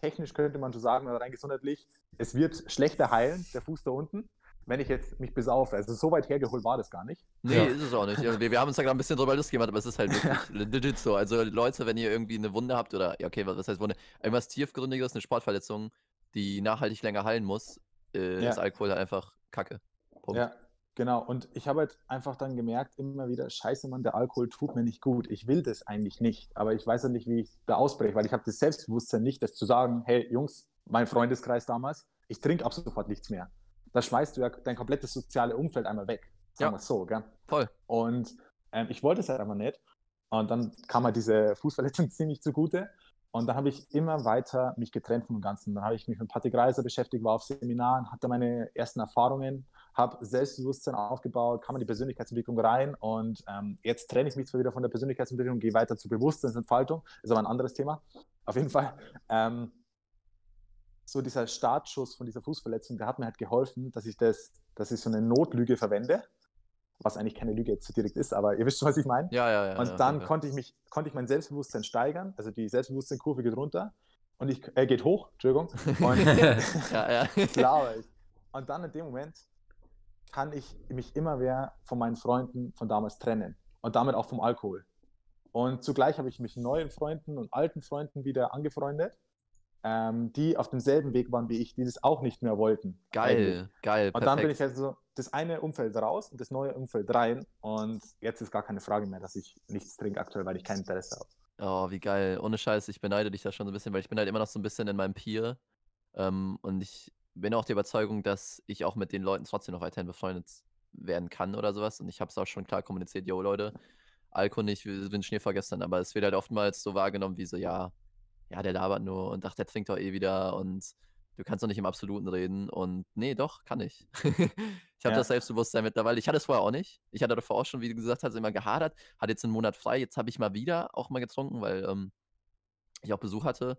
technisch könnte man so sagen, oder rein gesundheitlich, es wird schlechter heilen, der Fuß da unten, wenn ich jetzt mich besaufe. Also so weit hergeholt war das gar nicht. Nee, Ja. ist es auch nicht. Wir, wir haben uns da gerade ein bisschen drüber lustig gemacht, aber es ist halt [laughs] wirklich legit so. Also Leute, wenn ihr irgendwie eine Wunde habt oder, ja okay, was was heißt Wunde? Irgendwas tiefgründiges, eine Sportverletzung, die nachhaltig länger heilen muss, äh, Ja. ist Alkohol halt einfach Kacke. Punkt. Ja, genau. Und ich habe halt einfach dann gemerkt, immer wieder, scheiße, Mann, der Alkohol tut mir nicht gut. Ich will das eigentlich nicht. Aber ich weiß ja nicht, wie ich da ausbreche, weil ich habe das Selbstbewusstsein nicht, das zu sagen, hey, Jungs, mein Freundeskreis damals, ich trinke ab sofort nichts mehr. Da schmeißt du ja dein komplettes soziale Umfeld einmal weg. Sagen Ja. wir so, gell? Voll. Und ähm, ich wollte es halt einfach nicht. Und dann kam halt diese Fußverletzung [laughs] ziemlich zugute. Und dann habe ich immer weiter mich getrennt vom Ganzen. Dann habe ich mich mit Patrick Reiser beschäftigt, war auf Seminaren, hatte meine ersten Erfahrungen, habe Selbstbewusstsein aufgebaut, kam in die Persönlichkeitsentwicklung rein und ähm, jetzt trenne ich mich zwar wieder von der Persönlichkeitsentwicklung, gehe weiter zur Bewusstseinsentfaltung, ist aber ein anderes Thema. Auf jeden Fall, ähm, so dieser Startschuss von dieser Fußverletzung, der hat mir halt geholfen, dass ich das, dass ich so eine Notlüge verwende, was eigentlich keine Lüge jetzt so direkt ist, aber ihr wisst schon, was ich meine. Ja, ja, ja. Und dann ja. konnte ich mich, konnte ich mein Selbstbewusstsein steigern, also die Selbstbewusstseinkurve geht runter und ich, äh, geht hoch, Entschuldigung. Und [laughs] ja, [laughs] ja. klar. Und dann in dem Moment kann ich mich immer mehr von meinen Freunden von damals trennen und damit auch vom Alkohol. Und zugleich habe ich mich neuen Freunden und alten Freunden wieder angefreundet, ähm, die auf demselben Weg waren wie ich, die das auch nicht mehr wollten. eigentlich. Geil, geil. Und dann bin perfekt. ich halt so das eine Umfeld raus und das neue Umfeld rein. Und jetzt ist gar keine Frage mehr, dass ich nichts trinke aktuell, weil ich kein Interesse habe. Oh, wie geil. Ohne Scheiß, ich beneide dich da schon so ein bisschen, weil ich bin halt immer noch so ein bisschen in meinem Peer. Ähm, und ich bin auch der Überzeugung, dass ich auch mit den Leuten trotzdem noch weiterhin befreundet werden kann oder sowas. Und ich habe es auch schon klar kommuniziert, yo Leute, Alkohol nicht, wir sind Schnee vergessen, aber es wird halt oftmals so wahrgenommen wie so, ja, ja, der labert nur und ach, der trinkt doch eh wieder und du kannst doch nicht im Absoluten reden. Und nee, doch, kann ich. [laughs] ich habe Ja. das Selbstbewusstsein mittlerweile. Ich hatte es vorher auch nicht. Ich hatte davor auch schon, wie du gesagt hast, immer gehadert, hatte jetzt einen Monat frei. Jetzt habe ich mal wieder auch mal getrunken, weil ähm, ich auch Besuch hatte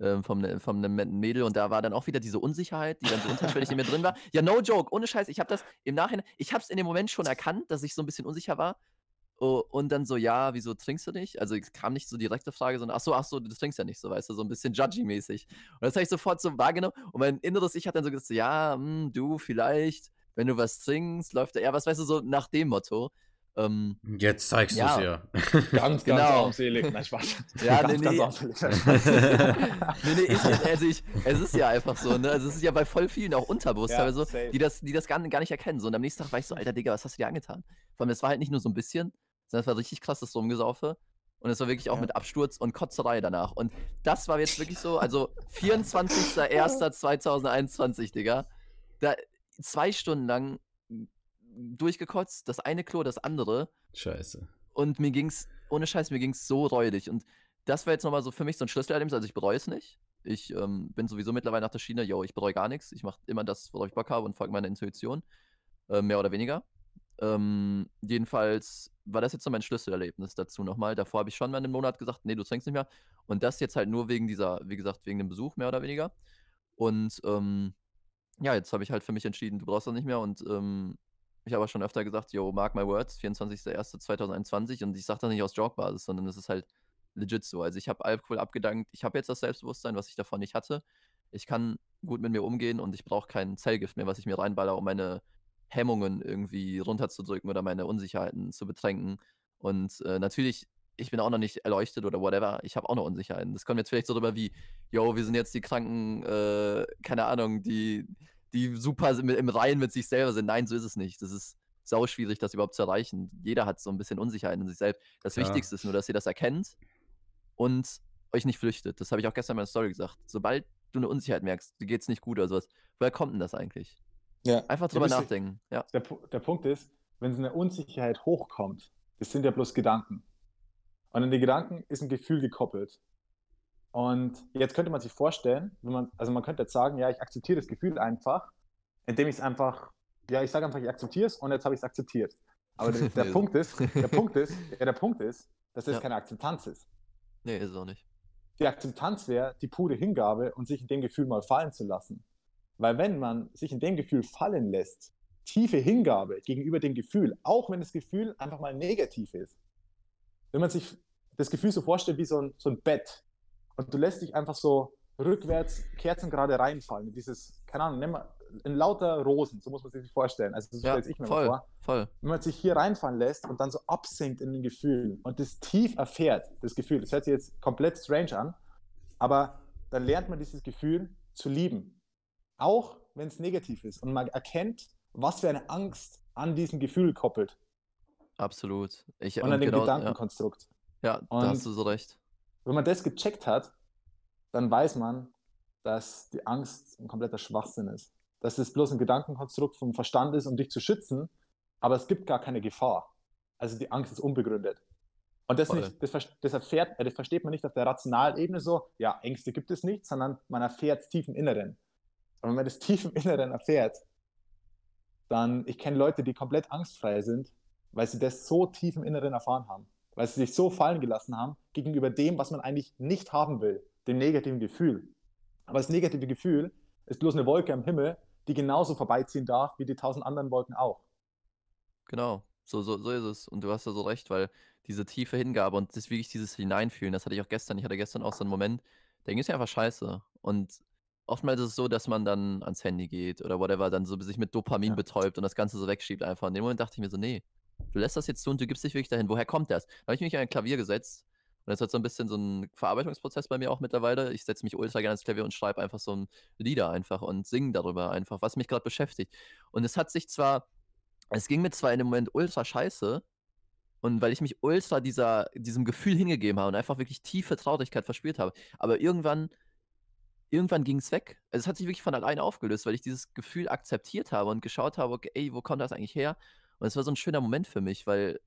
ähm, vom, ne- vom einem Mädel und da war dann auch wieder diese Unsicherheit, die dann so unterschwellig in mir drin war. [laughs] Ja, no joke, ohne Scheiß, ich habe das im Nachhinein, ich habe es in dem Moment schon erkannt, dass ich so ein bisschen unsicher war. Oh, und dann so, ja, wieso trinkst du nicht? Also es kam nicht so direkte Frage, sondern ach so, ach so, du trinkst ja nicht so, weißt du, so ein bisschen judgy-mäßig. Und das habe ich sofort so wahrgenommen und mein inneres Ich hat dann so gesagt, so, ja, hm, du vielleicht, wenn du was trinkst, läuft er, ja, was weißt du, so nach dem Motto. Ähm, Jetzt zeigst Ja. du es ja. Ganz, ganz Genau. armselig. Nein, Spaß. [laughs] Ja, ganz, nee, ganz [laughs] [laughs] nee. nee, ja- also ich, es ist ja einfach so, ne? Also es ist ja bei voll vielen auch unterbewusst, Ja, so, die das, die das gar, gar nicht erkennen. So, und am nächsten Tag war ich so, Alter Digga, was hast du dir angetan? Vor allem, es war halt nicht nur so ein bisschen, sondern es war richtig krasses Rumgesaufe. Und es war wirklich auch Ja. mit Absturz und Kotzerei danach. Und das war jetzt wirklich so, also 24.01.2021, Digga. Da zwei Stunden lang durchgekotzt, das eine Klo, das andere. Scheiße. Und mir ging's, ohne Scheiß, mir ging's so räudig. Und das war jetzt nochmal so für mich so ein Schlüsselerlebnis. Also ich bereue es nicht. Ich ähm, bin sowieso mittlerweile nach der Schiene, yo, ich bereue gar nichts. Ich mache immer das, worauf ich Bock habe und folge meiner Intuition. Äh, mehr oder weniger. Ähm, jedenfalls war das jetzt so mein Schlüsselerlebnis dazu nochmal. Davor habe ich schon mal einen Monat gesagt, nee, du trinkst nicht mehr. Und das jetzt halt nur wegen dieser, wie gesagt, wegen dem Besuch, mehr oder weniger. Und ähm, ja, jetzt habe ich halt für mich entschieden, du brauchst das nicht mehr. Und ähm, ich habe auch schon öfter gesagt, yo, mark my words, 24.01.2021. Und ich sage das nicht aus Joke-Basis, sondern es ist halt legit so. Also ich habe Alkohol abgedankt. Ich habe jetzt das Selbstbewusstsein, was ich davon nicht hatte. Ich kann gut mit mir umgehen und ich brauche kein Zellgift mehr, was ich mir reinballer, um meine Hemmungen irgendwie runterzudrücken oder meine Unsicherheiten zu betränken. Und äh, natürlich, ich bin auch noch nicht erleuchtet oder whatever. Ich habe auch noch Unsicherheiten. Das kommt jetzt vielleicht so drüber wie, yo, wir sind jetzt die Kranken, äh, keine Ahnung, die, die super im Reinen mit sich selber sind. Nein, so ist es nicht. Das ist sau schwierig, das überhaupt zu erreichen. Jeder hat so ein bisschen Unsicherheit in sich selbst. Das Ja. Wichtigste ist nur, dass ihr das erkennt und euch nicht flüchtet. Das habe ich auch gestern in meiner Story gesagt. Sobald du eine Unsicherheit merkst, dir geht's nicht gut oder sowas, woher kommt denn das eigentlich? Ja. Einfach drüber ihr- nachdenken. Ja, Der, der Punkt ist, wenn so eine Unsicherheit hochkommt, das sind ja bloß Gedanken. Und an die Gedanken ist ein Gefühl gekoppelt. Und jetzt könnte man sich vorstellen, wenn man, also man könnte jetzt sagen, ja, ich akzeptiere das Gefühl einfach, indem ich es einfach, ja, ich sage einfach, ich akzeptiere es und jetzt habe ich es akzeptiert. Aber der, der [laughs] Nee, Punkt ist, der Punkt ist, ja, der Punkt ist, dass das Ja. keine Akzeptanz ist. nee, ist es auch nicht. Die Akzeptanz wäre die pure Hingabe und sich in dem Gefühl mal fallen zu lassen. Weil wenn man sich in dem Gefühl fallen lässt, tiefe Hingabe gegenüber dem Gefühl, auch wenn das Gefühl einfach mal negativ ist. Wenn man sich das Gefühl so vorstellt wie so ein, so ein Bett und du lässt dich einfach so rückwärts kerzengerade reinfallen in dieses, keine Ahnung, nimm mal in lauter Rosen, so muss man sich das vorstellen. Also so Ja, stelle ich mir voll, vor voll. wenn man sich hier reinfallen lässt und dann so absinkt in den Gefühlen und das tief erfährt, das Gefühl, das hört sich jetzt komplett strange an, aber dann lernt man dieses Gefühl zu lieben. Auch wenn es negativ ist und man erkennt, was für eine Angst an diesem Gefühl koppelt Absolut. Ich, und an dem genau, ja, Gedankenkonstrukt. ja, da Und- hast du so recht. Wenn man das gecheckt hat, dann weiß man, dass die Angst ein kompletter Schwachsinn ist. Dass es bloß ein Gedankenkonstrukt vom Verstand ist, um dich zu schützen, aber es gibt gar keine Gefahr. Also die Angst ist unbegründet. Und das, nicht, das, das, erfährt, äh, das versteht man nicht auf der rationalen Ebene so, ja, Ängste gibt es nicht, sondern man erfährt es tief im Inneren. Und wenn man das [laughs] tief im Inneren erfährt, dann, ich kenne Leute, die komplett angstfrei sind, weil sie das so tief im Inneren erfahren haben. Weil sie sich so fallen gelassen haben gegenüber dem, was man eigentlich nicht haben will, dem negativen Gefühl. Aber das negative Gefühl ist bloß eine Wolke am Himmel, die genauso vorbeiziehen darf wie die tausend anderen Wolken auch. Genau, so, so, so ist es. Und du hast ja so recht, weil diese tiefe Hingabe und das wirklich dieses Hineinfühlen, das hatte ich auch gestern. Ich hatte gestern auch so einen Moment, da ging es mir einfach scheiße. Und oftmals ist es so, dass man dann ans Handy geht oder whatever, dann so sich mit Dopamin Ja. betäubt und das Ganze so wegschiebt einfach. Und in dem Moment dachte ich mir so, nee, du lässt das jetzt zu und du gibst dich wirklich dahin. Woher kommt das? Da habe ich mich an ein Klavier gesetzt. Und das hat so ein bisschen so ein Verarbeitungsprozess bei mir auch mittlerweile. Ich setze mich ultra gerne ans Klavier und schreibe einfach so ein Lieder einfach und singe darüber einfach, was mich gerade beschäftigt. Und es hat sich zwar, es ging mir zwar in dem Moment ultra scheiße, und weil ich mich ultra dieser, diesem Gefühl hingegeben habe und einfach wirklich tiefe Traurigkeit verspürt habe. Aber irgendwann, irgendwann ging es weg. Also es hat sich wirklich von alleine aufgelöst, weil ich dieses Gefühl akzeptiert habe und geschaut habe, okay, ey, wo kommt das eigentlich her? Und es war so ein schöner Moment für mich, weil,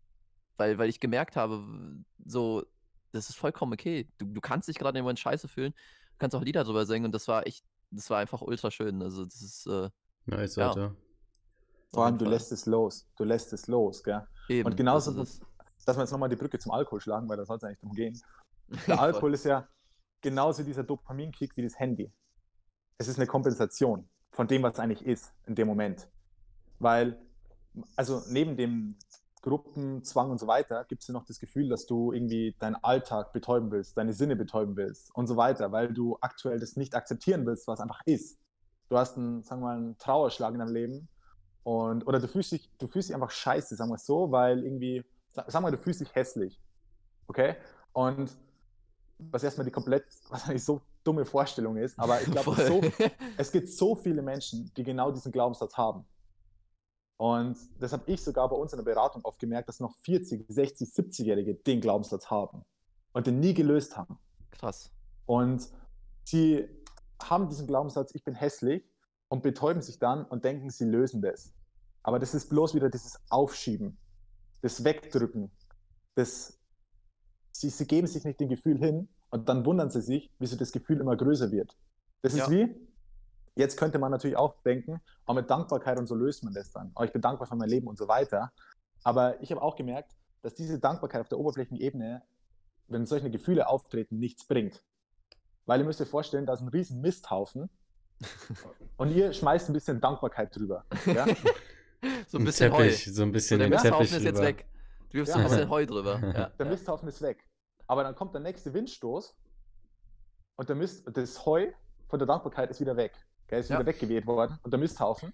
weil, weil ich gemerkt habe, so, das ist vollkommen okay. Du, du kannst dich gerade im Moment scheiße fühlen, du kannst auch Lieder drüber singen und das war echt, das war einfach ultra schön. Also das ist äh, Nice, Ja. Alter. Vor allem, du lässt es los. Du lässt es los, gell? eben. Und genauso, das ist dass wir jetzt nochmal die Brücke zum Alkohol schlagen, weil da soll es eigentlich drum gehen. [laughs] Der Alkohol ist ja genauso dieser Dopaminkick wie das Handy. Es ist eine Kompensation von dem, was eigentlich ist in dem Moment. Weil, also neben dem Gruppenzwang und so weiter, gibt es ja noch das Gefühl, dass du irgendwie deinen Alltag betäuben willst, deine Sinne betäuben willst und so weiter, weil du aktuell das nicht akzeptieren willst, was einfach ist. Du hast einen, sagen wir mal, einen Trauerschlag in deinem Leben und, oder du fühlst dich, du fühlst dich einfach scheiße, sagen wir es so, weil irgendwie, sag, sag mal, du fühlst dich hässlich. Okay? Und was erstmal die komplett, [laughs] wahrscheinlich so dumme Vorstellung ist, aber ich glaube, so, [laughs] es gibt so viele Menschen, die genau diesen Glaubenssatz haben. Und das habe ich sogar bei uns in der Beratung oft gemerkt, dass noch 40, 60, 70-Jährige den Glaubenssatz haben und den nie gelöst haben. Krass. Und sie haben diesen Glaubenssatz, ich bin hässlich, und betäuben sich dann und denken, sie lösen das. Aber das ist bloß wieder dieses Aufschieben, das Wegdrücken, das, sie, sie geben sich nicht dem Gefühl hin und dann wundern sie sich, wieso das Gefühl immer größer wird. Das ist Ja. wie, jetzt könnte man natürlich auch denken, auch mit Dankbarkeit und so löst man das dann. Oh, ich bin dankbar für mein Leben und so weiter. Aber ich habe auch gemerkt, dass diese Dankbarkeit auf der oberflächlichen Ebene, wenn solche Gefühle auftreten, nichts bringt. Weil ihr müsst euch vorstellen, da ist ein riesen Misthaufen [laughs] und ihr schmeißt ein bisschen Dankbarkeit drüber. Ja? [laughs] So ein bisschen Heu. Teppich, so ein So, bisschen der im Misthaufen Teppich ist jetzt rüber. weg. Du wirfst Ja, ein bisschen [laughs] Heu drüber. Ja, Der ja. Misthaufen ist weg. Aber dann kommt der nächste Windstoß und der Mist, das Heu von der Dankbarkeit ist wieder weg. Gell, ist Ja. wieder weggeweht worden. Und der Misthaufen,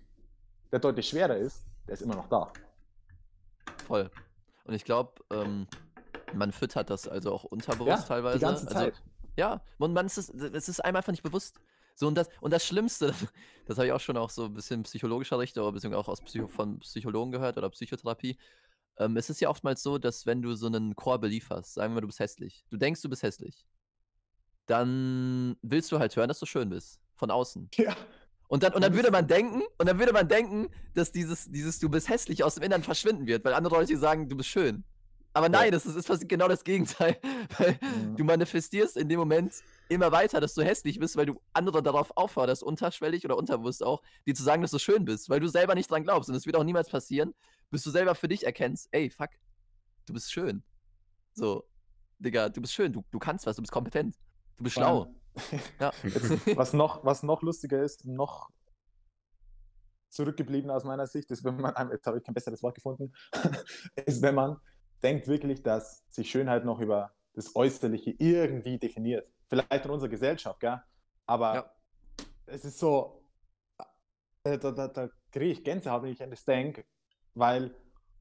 der deutlich schwerer ist, der ist immer noch da. Voll. Und ich glaube, ähm, man füttert das also auch unterbewusst teilweise. die ganze Also, Zeit. ja, und man ist es, es ist einem einfach nicht bewusst. So, und das, und das Schlimmste, das habe ich auch schon auch so ein bisschen psychologischer Richtung, aber beziehungsweise auch aus Psycho von Psychologen gehört oder Psychotherapie. Ähm, es ist ja oftmals so, dass wenn du so einen Core-Belief hast, sagen wir mal, du bist hässlich, du denkst, du bist hässlich, dann willst du halt hören, dass du schön bist. Von außen. Ja. Und dann, und dann würde man denken, und dann würde man denken, dass dieses, dieses Du bist hässlich aus dem Innern verschwinden wird, weil andere Leute sagen, du bist schön. Aber nein, Ja. das ist, ist genau das Gegenteil. [laughs] Weil Mhm. du manifestierst in dem Moment immer weiter, dass du hässlich bist, weil du andere darauf aufforderst, unterschwellig oder unterbewusst auch, dir zu sagen, dass du schön bist, weil du selber nicht dran glaubst. Und es wird auch niemals passieren, bis du selber für dich erkennst, ey, fuck, du bist schön. So, Digga, du bist schön, du, du kannst was, du bist kompetent, du bist schlau. [laughs] Ja. [laughs] Was, noch, was noch lustiger ist, noch zurückgeblieben aus meiner Sicht, ist, wenn man, jetzt habe ich kein besseres Wort gefunden, [laughs] ist, wenn man denkt wirklich, dass sich Schönheit noch über das Äußerliche irgendwie definiert. Vielleicht in unserer Gesellschaft, gell? Aber Ja. es ist so, äh, da, da, da kriege ich Gänsehaut, wenn ich an das denke, weil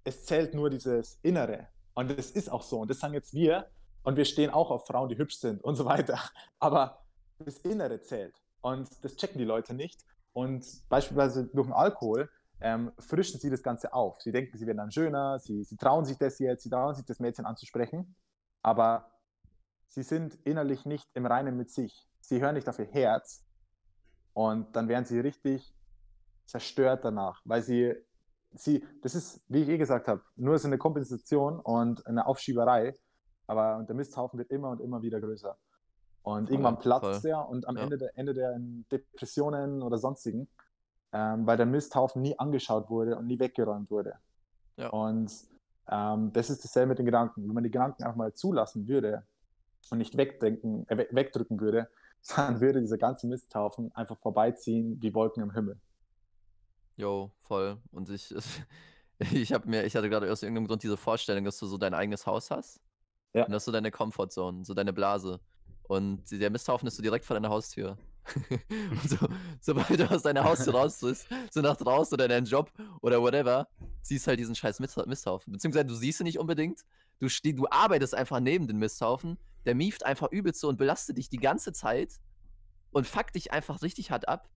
es zählt nur dieses Innere. Und das ist auch so. Und das sagen jetzt wir. Und wir stehen auch auf Frauen, die hübsch sind und so weiter. [laughs] Aber das Innere zählt. Und das checken die Leute nicht. Und beispielsweise durch den Alkohol ähm, frischen sie das Ganze auf. Sie denken, sie werden dann schöner, sie, sie trauen sich das jetzt, sie trauen sich das Mädchen anzusprechen. Aber sie sind innerlich nicht im Reinen mit sich. Sie hören nicht auf ihr Herz. Und dann werden sie richtig zerstört danach, weil sie, sie, das ist, wie ich eh gesagt habe, nur so eine Kompensation und eine Aufschieberei. Aber und der Misthaufen wird immer und immer wieder größer. Und Voll, irgendwann platzt voll. der und am Ja. Ende der Ende der in Depressionen oder sonstigen, ähm, weil der Misthaufen nie angeschaut wurde und nie weggeräumt wurde. Ja. Und ähm, das ist dasselbe mit den Gedanken. Wenn man die Gedanken einfach mal zulassen würde und nicht wegdenken, äh, we- wegdrücken würde, [laughs] dann würde dieser ganze Misthaufen einfach vorbeiziehen wie Wolken im Himmel. Jo, voll. Und ich, [laughs] ich habe mir, ich hatte gerade aus irgendeinem Grund diese Vorstellung, dass du so dein eigenes Haus hast. Ja. Und das ist so deine Comfortzone, so deine Blase. Und der Misthaufen ist so direkt vor deiner Haustür. [laughs] und so, [laughs] sobald du aus deiner Haustür raus bist, so nach draußen oder in deinen Job oder whatever, siehst halt diesen scheiß Mist- Misthaufen. Beziehungsweise du siehst ihn nicht unbedingt. Du, du arbeitest einfach neben den Misthaufen. Der mieft einfach übelst so und belastet dich die ganze Zeit und fuckt dich einfach richtig hart ab.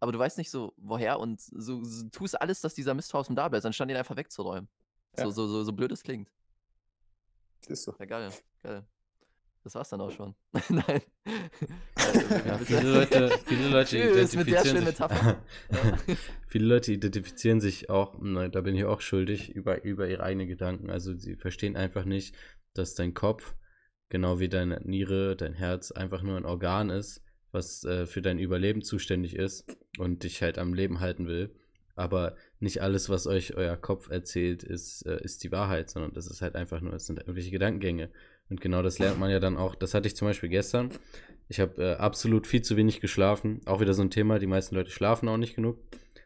Aber du weißt nicht so, woher und so, so tust alles, dass dieser Misthaufen da bleibt, anstatt ihn einfach wegzuräumen. So, Ja. so, so, so blöd es klingt. Ist so. Ja, geil, geil. Das war's dann auch schon. [laughs] Nein. Ja, viele Leute, viele Leute Tschüss, identifizieren sich, [laughs] viele Leute identifizieren sich auch, ne, da bin ich auch schuldig, über, über ihre eigenen Gedanken. Also sie verstehen einfach nicht, dass dein Kopf, genau wie deine Niere, dein Herz, einfach nur ein Organ ist, was äh, für dein Überleben zuständig ist und dich halt am Leben halten will. Aber nicht alles, was euch euer Kopf erzählt, ist, äh, ist die Wahrheit, sondern das ist halt einfach nur, es sind irgendwelche Gedankengänge. Und genau das lernt man ja dann auch. Das hatte ich zum Beispiel gestern. Ich habe äh, absolut viel zu wenig geschlafen. Auch wieder so ein Thema. Die meisten Leute schlafen auch nicht genug.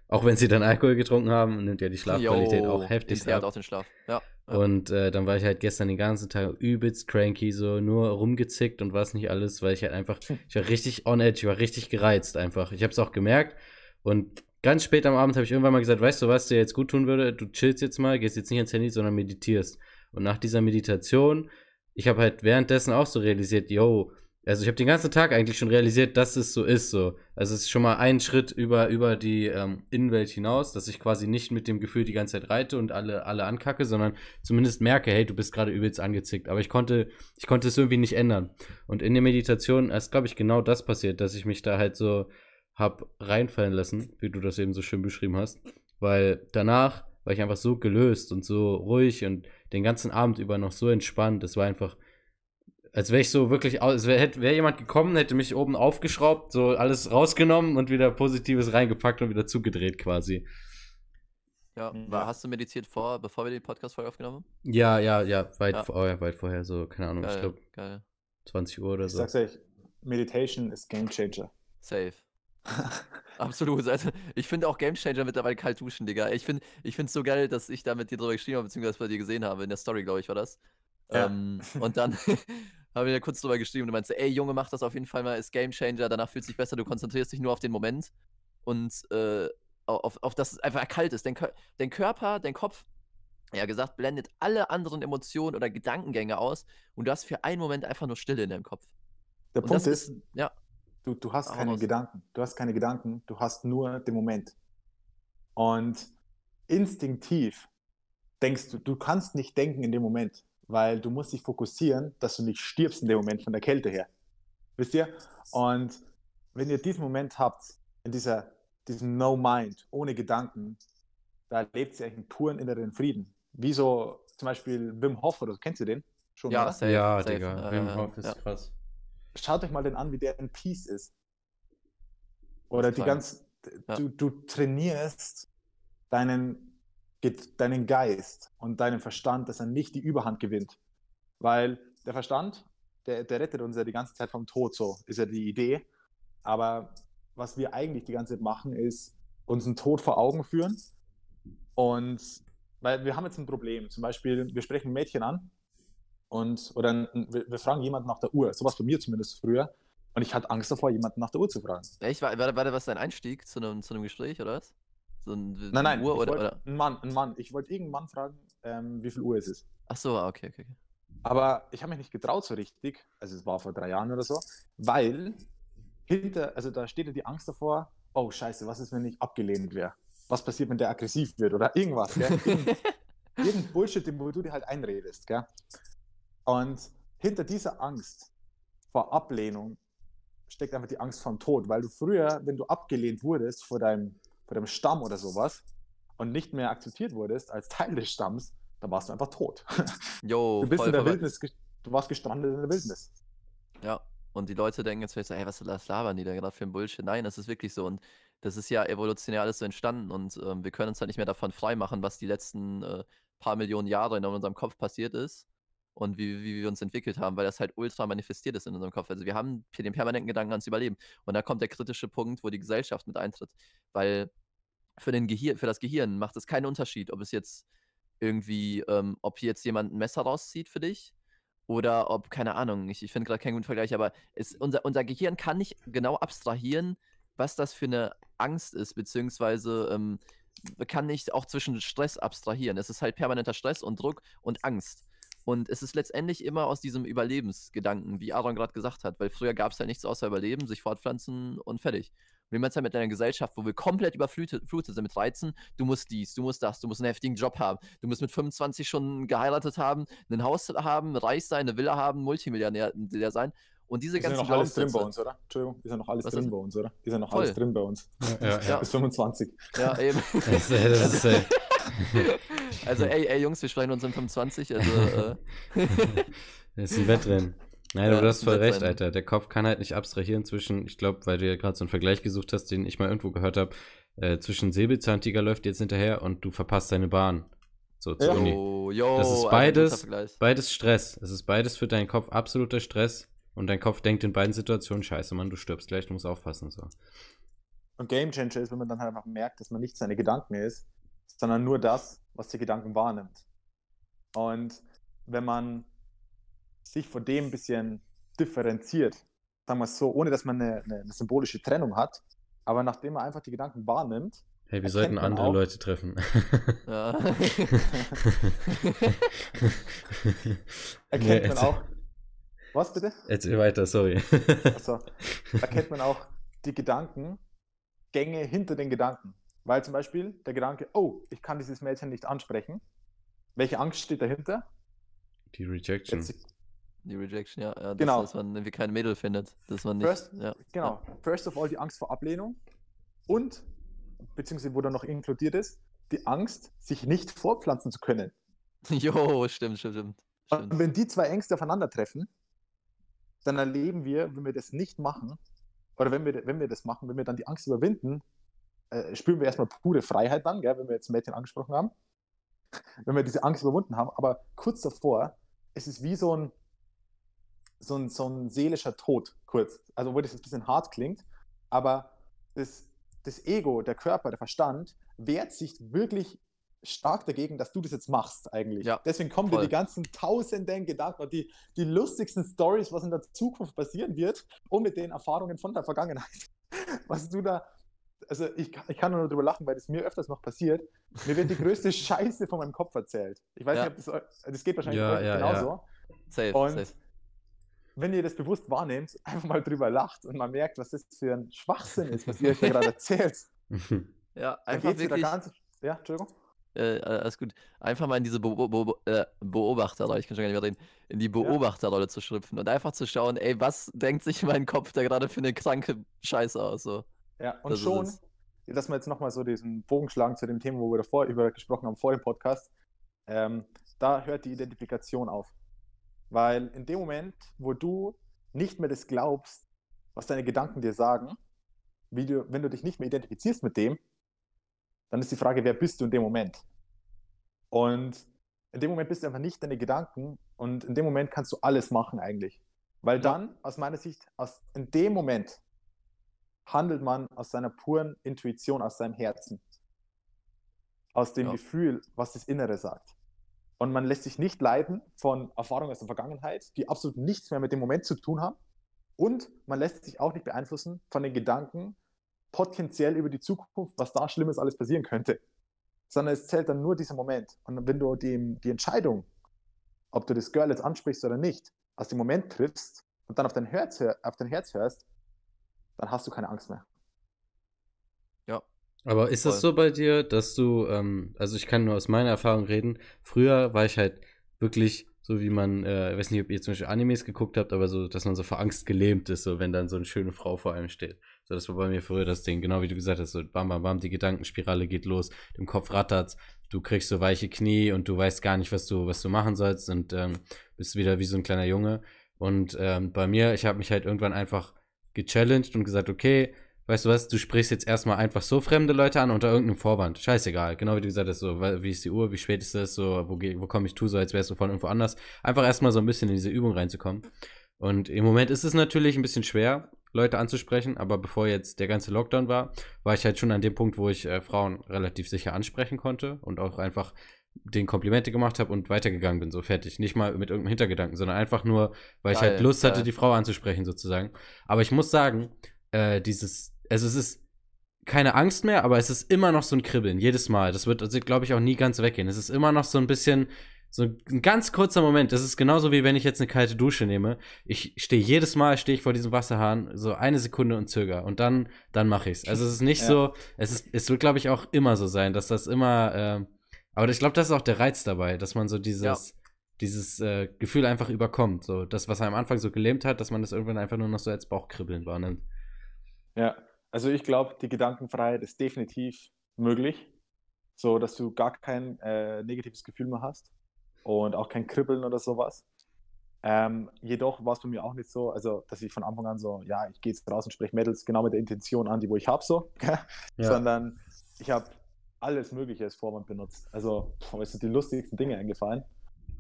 Auch wenn sie dann Alkohol getrunken haben, nimmt ja die Schlafqualität Jo, auch heftig ab. auch den Schlaf. Ja. Und äh, dann war ich halt gestern den ganzen Tag übelst cranky, so nur rumgezickt und was nicht alles, weil ich halt einfach, ich war richtig on edge, ich war richtig gereizt einfach. Ich habe es auch gemerkt und ganz spät am Abend habe ich irgendwann mal gesagt, weißt du, was dir jetzt gut tun würde? Du chillst jetzt mal, gehst jetzt nicht ans Handy, sondern meditierst. Und nach dieser Meditation, ich habe halt währenddessen auch so realisiert, yo, also ich habe den ganzen Tag eigentlich schon realisiert, dass es so ist so. Also es ist schon mal ein Schritt über, über die ähm, Innenwelt hinaus, dass ich quasi nicht mit dem Gefühl die ganze Zeit reite und alle, alle ankacke, sondern zumindest merke, hey, du bist gerade übelst angezickt. Aber ich konnte, ich konnte es irgendwie nicht ändern. Und in der Meditation ist, glaube ich, genau das passiert, dass ich mich da halt so hab reinfallen lassen, wie du das eben so schön beschrieben hast. Weil danach war ich einfach so gelöst und so ruhig und den ganzen Abend über noch so entspannt. Es war einfach, als wäre ich so wirklich, als wäre wär jemand gekommen, hätte mich oben aufgeschraubt, so alles rausgenommen und wieder Positives reingepackt und wieder zugedreht quasi. ja. War, hast du meditiert vor, bevor wir die Podcast-Folge aufgenommen haben? Ja, ja, ja, weit, Ja. Vor, ja, weit vorher, so, keine Ahnung, ich Geil, glaube geil. 20 Uhr oder Ich so. sag's euch, Meditation ist Game Changer. Safe. [laughs] Absolut. Also, ich finde auch Game Changer mittlerweile kalt duschen, Digga. Ich finde ich es so geil, dass ich da mit dir drüber geschrieben habe, beziehungsweise bei dir gesehen habe. In der Story, glaube ich, war das. Ja. Ähm, [laughs] und dann haben wir ja kurz drüber geschrieben und du meinst, ey Junge, mach das auf jeden Fall mal, ist Game Changer, danach fühlt sich besser, du konzentrierst dich nur auf den Moment und äh, auf, auf dass es einfach kalt ist. Dein, dein Körper, dein Kopf, ja gesagt, blendet alle anderen Emotionen oder Gedankengänge aus und du hast für einen Moment einfach nur Stille in deinem Kopf. Der Und Punkt das ist, ja, Du, du hast keine raus. Gedanken. Du hast keine Gedanken, du hast nur den Moment. Und instinktiv denkst du, du kannst nicht denken in dem Moment, weil du musst dich fokussieren, dass du nicht stirbst in dem Moment von der Kälte her. Wisst ihr? Und wenn ihr diesen Moment habt, in dieser, diesem No Mind, ohne Gedanken, da lebt ihr eigentlich einen puren inneren Frieden. Wie so zum Beispiel Wim Hof oder so. Kennst du den? Schon Ja, oder? safe, ja, safe. Digga. Äh, Wim Hof ist ja. krass. schaut euch mal den an, wie der in Peace ist. Oder ist die ganz, Ja. du, du trainierst deinen, Ge- deinen Geist und deinen Verstand, dass er nicht die Überhand gewinnt. Weil der Verstand, der, der rettet uns ja die ganze Zeit vom Tod, so ist ja die Idee. Aber was wir eigentlich die ganze Zeit machen, ist uns einen Tod vor Augen führen. Und weil wir haben jetzt ein Problem. Zum Beispiel, wir sprechen ein Mädchen an und oder wir, fragen jemanden nach der Uhr. Sowas bei mir zumindest früher. Und ich hatte Angst davor, jemanden nach der Uhr zu fragen. Echt? War, war, war das dein Einstieg zu einem, zu einem Gespräch, oder was? So ein, Nein, nein, Uhr oder, wollt- oder? ein Mann, ein Mann. Ich wollte irgendeinen Mann fragen, ähm, wie viel Uhr es ist. Ach so, ah, okay, okay. Aber ich habe mich nicht getraut so richtig. Also es war vor drei Jahren oder so, weil hinter, also da steht ja die Angst davor, oh scheiße, was ist, wenn ich abgelehnt wäre? Was passiert, wenn der aggressiv wird oder irgendwas, gell? [laughs] Irgend, Bullshit, den wo du dir halt einredest, gell? Und hinter dieser Angst vor Ablehnung steckt einfach die Angst vor dem Tod, weil du früher, wenn du abgelehnt wurdest vor deinem, vor deinem Stamm oder sowas und nicht mehr akzeptiert wurdest als Teil des Stamms, dann warst du einfach tot. [laughs] Jo, Du bist in der voll, Wildnis, du warst gestrandet in der Wildnis. Ja, und die Leute denken jetzt vielleicht so, hey, was, was labern die da gerade für ein Bullshit? Nein, das ist wirklich so. Und das ist ja evolutionär alles so entstanden und ähm, wir können uns halt nicht mehr davon freimachen, was die letzten äh, paar Millionen Jahre in unserem Kopf passiert ist und wie, wie wir uns entwickelt haben, weil das halt ultra manifestiert ist in unserem Kopf. Also wir haben den permanenten Gedanken ans Überleben. Und da kommt der kritische Punkt, wo die Gesellschaft mit eintritt. Weil für, den Gehir für das Gehirn macht es keinen Unterschied, ob es jetzt irgendwie, ähm, ob jetzt jemand ein Messer rauszieht für dich oder ob, keine Ahnung, ich, ich finde gerade keinen guten Vergleich, aber es, unser, unser Gehirn kann nicht genau abstrahieren, was das für eine Angst ist, beziehungsweise ähm, kann nicht auch zwischen Stress abstrahieren. Es ist halt permanenter Stress und Druck und Angst. Und es ist letztendlich immer aus diesem Überlebensgedanken, wie Aaron gerade gesagt hat, weil früher gab es halt nichts außer Überleben, sich fortpflanzen und fertig. Wir haben jetzt halt mit einer Gesellschaft, wo wir komplett überflutet flutet sind mit Reizen, du musst dies, du musst das, du musst einen heftigen Job haben, du musst mit 25 schon geheiratet haben, ein Haus haben, reich sein, eine Villa haben, Multimillionär der sein. Und diese Ist ja ganzen noch alles drin bei uns, oder? Entschuldigung, ist ja noch alles Was drin ist- bei uns, oder? Ist ja noch Voll. alles drin bei uns. Ja, ja. Ja. Bis 25. Ja, [laughs] eben. Das, das ist, äh, Also, ey, ey, Jungs, wir sprechen uns in 25. Also, äh, [laughs] das ist ein Wettrennen. Nein, Ja, du hast voll recht. Alter. Der Kopf kann halt nicht abstrahieren zwischen, ich glaube, weil du ja gerade so einen Vergleich gesucht hast, den ich mal irgendwo gehört habe, äh, zwischen Säbelzahntiger läuft jetzt hinterher und du verpasst deine Bahn. So zur Ja. Uni. yo, yo, Das ist beides-. Beides Stress. Es ist beides für deinen Kopf absoluter Stress. Und dein Kopf denkt in beiden Situationen, scheiße, Mann, du stirbst gleich, du musst aufpassen. So. Und Game Changer ist, wenn man dann halt einfach merkt, dass man nicht seine Gedanken ist, sondern nur das, was die Gedanken wahrnimmt. Und wenn man sich von dem ein bisschen differenziert, sagen wir es so, ohne dass man eine, eine, symbolische Trennung hat, aber nachdem man einfach die Gedanken wahrnimmt, Hey, wir sollten andere auch- Leute treffen. Ja. [laughs] erkennt Nee, man auch. Was bitte? Erzähl weiter, sorry. Also, erkennt man auch die Gedankengänge hinter den Gedanken. Weil zum Beispiel der Gedanke, oh, ich kann dieses Mädchen nicht ansprechen. Welche Angst steht dahinter? Die Rejection. Jetzt, Die Rejection, ja. ja dass, Genau. dass man irgendwie kein Mädel findet. Dass man nicht. First- ja. genau. First of all die Angst vor Ablehnung und, beziehungsweise wo da noch inkludiert ist, die Angst, sich nicht fortpflanzen zu können. [laughs] Jo, stimmt, stimmt, stimmt. Und wenn die zwei Ängste aufeinandertreffen, dann erleben wir, wenn wir das nicht machen, oder wenn wir, wenn wir das machen, wenn wir dann die Angst überwinden, äh, spüren wir erstmal pure Freiheit dann, gell, wenn wir jetzt ein Mädchen angesprochen haben, [laughs] wenn wir diese Angst überwunden haben. Aber kurz davor ist es wie so ein, so ein, so ein seelischer Tod, kurz. Also, obwohl das jetzt ein bisschen hart klingt, aber das, das Ego, der Körper, der Verstand wehrt sich wirklich stark dagegen, dass du das jetzt machst, eigentlich. Ja, Deswegen kommen dir voll. die ganzen tausenden Gedanken und die, die lustigsten Stories, was in der Zukunft passieren wird, und mit den Erfahrungen von der Vergangenheit. [laughs] Was du da. Also, ich, kann- ich kann nur darüber lachen, weil das mir öfters noch passiert. Mir wird die größte [laughs] Scheiße von meinem Kopf erzählt. Ich weiß Ja. nicht, ob das, das geht wahrscheinlich ja, genauso. Safe, Und safe. Wenn ihr das bewusst wahrnehmt, [laughs] einfach mal drüber lacht und man merkt, was das für ein Schwachsinn ist, was ihr euch da [laughs] gerade erzählt. [laughs] Ja, einfach wirklich. ganz. Ja, Entschuldigung. Äh, äh, alles gut. Einfach mal in diese Be Be äh, Beobachterrolle, ich kann schon gar nicht mehr reden, in die Beobachterrolle zu schlüpfen und einfach zu schauen, ey, was denkt sich mein Kopf da gerade für eine kranke Scheiße aus? So. Ja, und Das schon, dass wir jetzt nochmal so diesen Bogen schlagen zu dem Thema, wo wir davor über gesprochen haben, vor dem Podcast, ähm, da hört die Identifikation auf. Weil in dem Moment, wo du nicht mehr das glaubst, was deine Gedanken dir sagen, du, wenn du dich nicht mehr identifizierst mit dem, dann ist die Frage, wer bist du in dem Moment? Und in dem Moment bist du einfach nicht deine Gedanken und in dem Moment kannst du alles machen eigentlich. Weil dann, aus meiner Sicht, aus, in dem Moment handelt man aus seiner puren Intuition, aus seinem Herzen. Aus dem Ja. Gefühl, was das Innere sagt. Und man lässt sich nicht leiten von Erfahrungen aus der Vergangenheit, die absolut nichts mehr mit dem Moment zu tun haben. Und man lässt sich auch nicht beeinflussen von den Gedanken potenziell über die Zukunft, was da Schlimmes alles passieren könnte. Sondern es zählt dann nur dieser Moment. Und wenn du dem, die Entscheidung, ob du das Girl jetzt ansprichst oder nicht, aus dem Moment triffst und dann auf dein Herz, auf dein Herz hörst, dann hast du keine Angst mehr. Aber ist das Voll. so bei dir, dass du, ähm, also ich kann nur aus meiner Erfahrung reden, früher war ich halt wirklich so wie man, äh, ich weiß nicht, ob ihr zum Beispiel Animes geguckt habt, aber so, dass man so vor Angst gelähmt ist, so wenn dann so eine schöne Frau vor einem steht. So, das war bei mir früher das Ding, genau wie du gesagt hast, so bam, bam, bam, die Gedankenspirale geht los, im Kopf rattert's, du kriegst so weiche Knie und du weißt gar nicht, was du, was du machen sollst und ähm, bist wieder wie so ein kleiner Junge. Und ähm, bei mir, ich habe mich halt irgendwann einfach gechallenged und gesagt, okay, weißt du was, du sprichst jetzt erstmal einfach so fremde Leute an unter irgendeinem Vorwand. Scheißegal, genau wie du gesagt hast, so, wie ist die Uhr, wie spät ist das, so, wo, wo komme ich tu, so als wärst du von irgendwo anders. Einfach erstmal so ein bisschen in diese Übung reinzukommen. Und im Moment ist es natürlich ein bisschen schwer, Leute anzusprechen, aber bevor jetzt der ganze Lockdown war, war ich halt schon an dem Punkt, wo ich äh, Frauen relativ sicher ansprechen konnte und auch einfach den Komplimente gemacht habe und weitergegangen bin, so fertig. Nicht mal mit irgendeinem Hintergedanken, sondern einfach nur, weil ich Geil, halt Lust hatte, geil. die Frau anzusprechen, sozusagen. Aber ich muss sagen, äh, dieses, also es ist keine Angst mehr, aber es ist immer noch so ein Kribbeln, jedes Mal. Das wird, also, glaube ich, auch nie ganz weggehen. Es ist immer noch so ein bisschen, so ein ganz kurzer Moment. Das ist genauso wie wenn ich jetzt eine kalte Dusche nehme. Ich stehe jedes Mal, stehe ich vor diesem Wasserhahn, so eine Sekunde und zöger. Und dann, dann mache ich's. Also es ist nicht Ja. so, es ist, es wird, glaube ich, auch immer so sein, dass das immer, äh, aber ich glaube, das ist auch der Reiz dabei, dass man so dieses, dieses äh, Gefühl einfach überkommt. So, das, was einem am Anfang so gelähmt hat, dass man das irgendwann einfach nur noch so als Bauchkribbeln wahrnimmt. Ja, also ich glaube, die Gedankenfreiheit ist definitiv möglich, so dass du gar kein äh, negatives Gefühl mehr hast und auch kein Kribbeln oder sowas. Ähm, jedoch war es bei mir auch nicht so, also dass ich von Anfang an so, ja, ich gehe jetzt raus und spreche Mädels genau mit der Intention an, die wo ich habe, so, [laughs] sondern ich habe alles Mögliche als Vorwand benutzt. Also mir sind die lustigsten Dinge eingefallen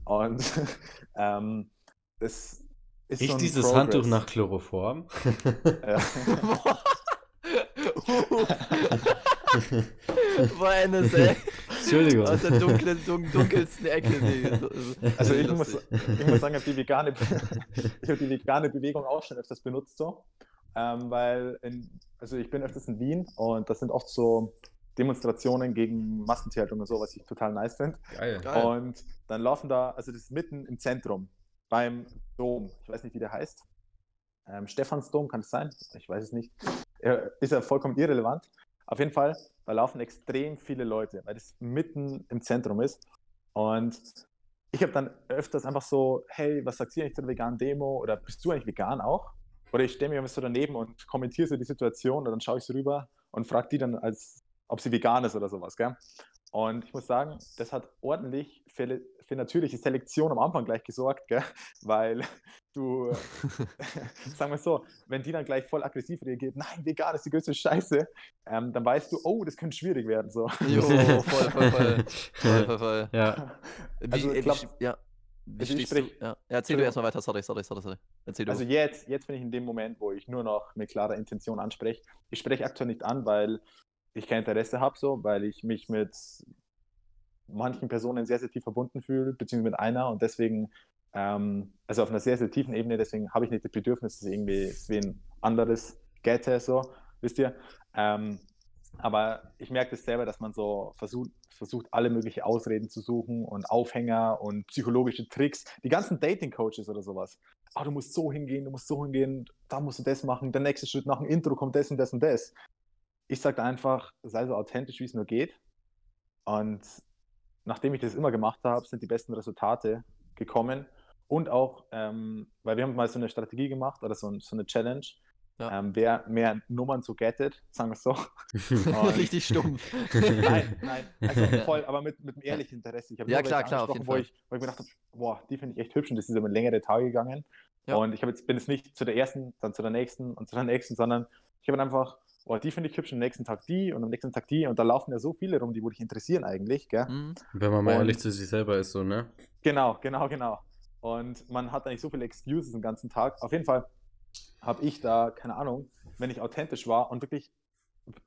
und [laughs] ähm, das ist Riecht so ein dieses Progress. Handtuch nach Chloroform? Ja. [laughs] Boah, Ennis, ey. Entschuldigung. Aus der dunklen, dun dunkelsten Ecke. Nee. Also ich muss, ich muss sagen, ich habe die vegane, ich habe [laughs] die vegane Bewegung auch schon öfters benutzt so, ähm, weil in, also ich bin öfters in Wien und das sind oft so Demonstrationen gegen Massentierhaltung und so, was ich total nice finde. Geil. Geil. Und dann laufen da, also das ist mitten im Zentrum beim Dom, ich weiß nicht, wie der heißt. Ähm, Stephansdom kann es sein? Ich weiß es nicht. Er, ist ja vollkommen irrelevant. Auf jeden Fall, da laufen extrem viele Leute, weil das mitten im Zentrum ist. Und ich habe dann öfters einfach so, hey, was sagst du eigentlich zu der veganen Demo? Oder bist du eigentlich vegan auch? Oder ich stelle mich so daneben und kommentiere so die Situation und dann schaue ich so rüber und frage die dann, als ob sie vegan ist oder sowas, gell? Und ich muss sagen, das hat ordentlich für, für natürliche Selektion am Anfang gleich gesorgt, gell? [laughs] weil du, [laughs] sagen wir so, wenn die dann gleich voll aggressiv reagiert, nein, vegan ist die größte Scheiße, ähm, dann weißt du, oh, das könnte schwierig werden. So. Jo, voll, voll, voll. voll, voll, voll. Ja, Wie, Also, äh, ich wie, glaub- ja. Wie also ich stehst du? sprich- Ja. ja, erzähl du erstmal weiter. Sorry, sorry, sorry, sorry. Erzähl du. Also jetzt, jetzt bin ich in dem Moment, wo ich nur noch mit klarer Intention anspreche. Ich spreche aktuell nicht an, weil ich kein Interesse habe, so, weil ich mich mit manchen Personen sehr, sehr tief verbunden fühle, beziehungsweise mit einer und deswegen, ähm, also auf einer sehr, sehr tiefen Ebene, deswegen habe ich nicht das Bedürfnis, dass irgendwie es wen anderes gätte, so, wisst ihr. Ähm, Aber ich merke das selber, dass man so versucht, versucht, alle möglichen Ausreden zu suchen und Aufhänger und psychologische Tricks. Die ganzen Dating-Coaches oder sowas. Ah, du musst so hingehen, du musst so hingehen, da musst du das machen, der nächste Schritt nach dem Intro kommt das und das und das. Ich sage einfach, sei so authentisch, wie es nur geht. Und nachdem ich das immer gemacht habe, sind die besten Resultate gekommen. Und auch, ähm, weil wir haben mal so eine Strategie gemacht oder so, so eine Challenge, ja. ähm, wer mehr Nummern so gettet, sagen wir es so. [laughs] Richtig stumpf. nein, nein, also [laughs] voll, aber mit, mit einem ehrlichen Interesse. Ich ja, klar, klar, auf jeden wo Fall. Ich, wo ich mir gedacht habe, boah, die finde ich echt hübsch und das ist über längere Tage gegangen. Ja. Und ich jetzt, bin jetzt nicht zu der ersten, dann zu der nächsten und zu der nächsten, sondern ich habe einfach oh, die finde ich hübsch, am nächsten Tag die und am nächsten Tag die. Und da laufen ja so viele rum, die würde ich interessieren eigentlich. Gell? Mhm. Wenn man mal und, ehrlich zu sich selber ist, so, ne? Genau, genau, genau. Und man hat eigentlich so viele Excuses den ganzen Tag. Auf jeden Fall habe ich da, keine Ahnung, wenn ich authentisch war und wirklich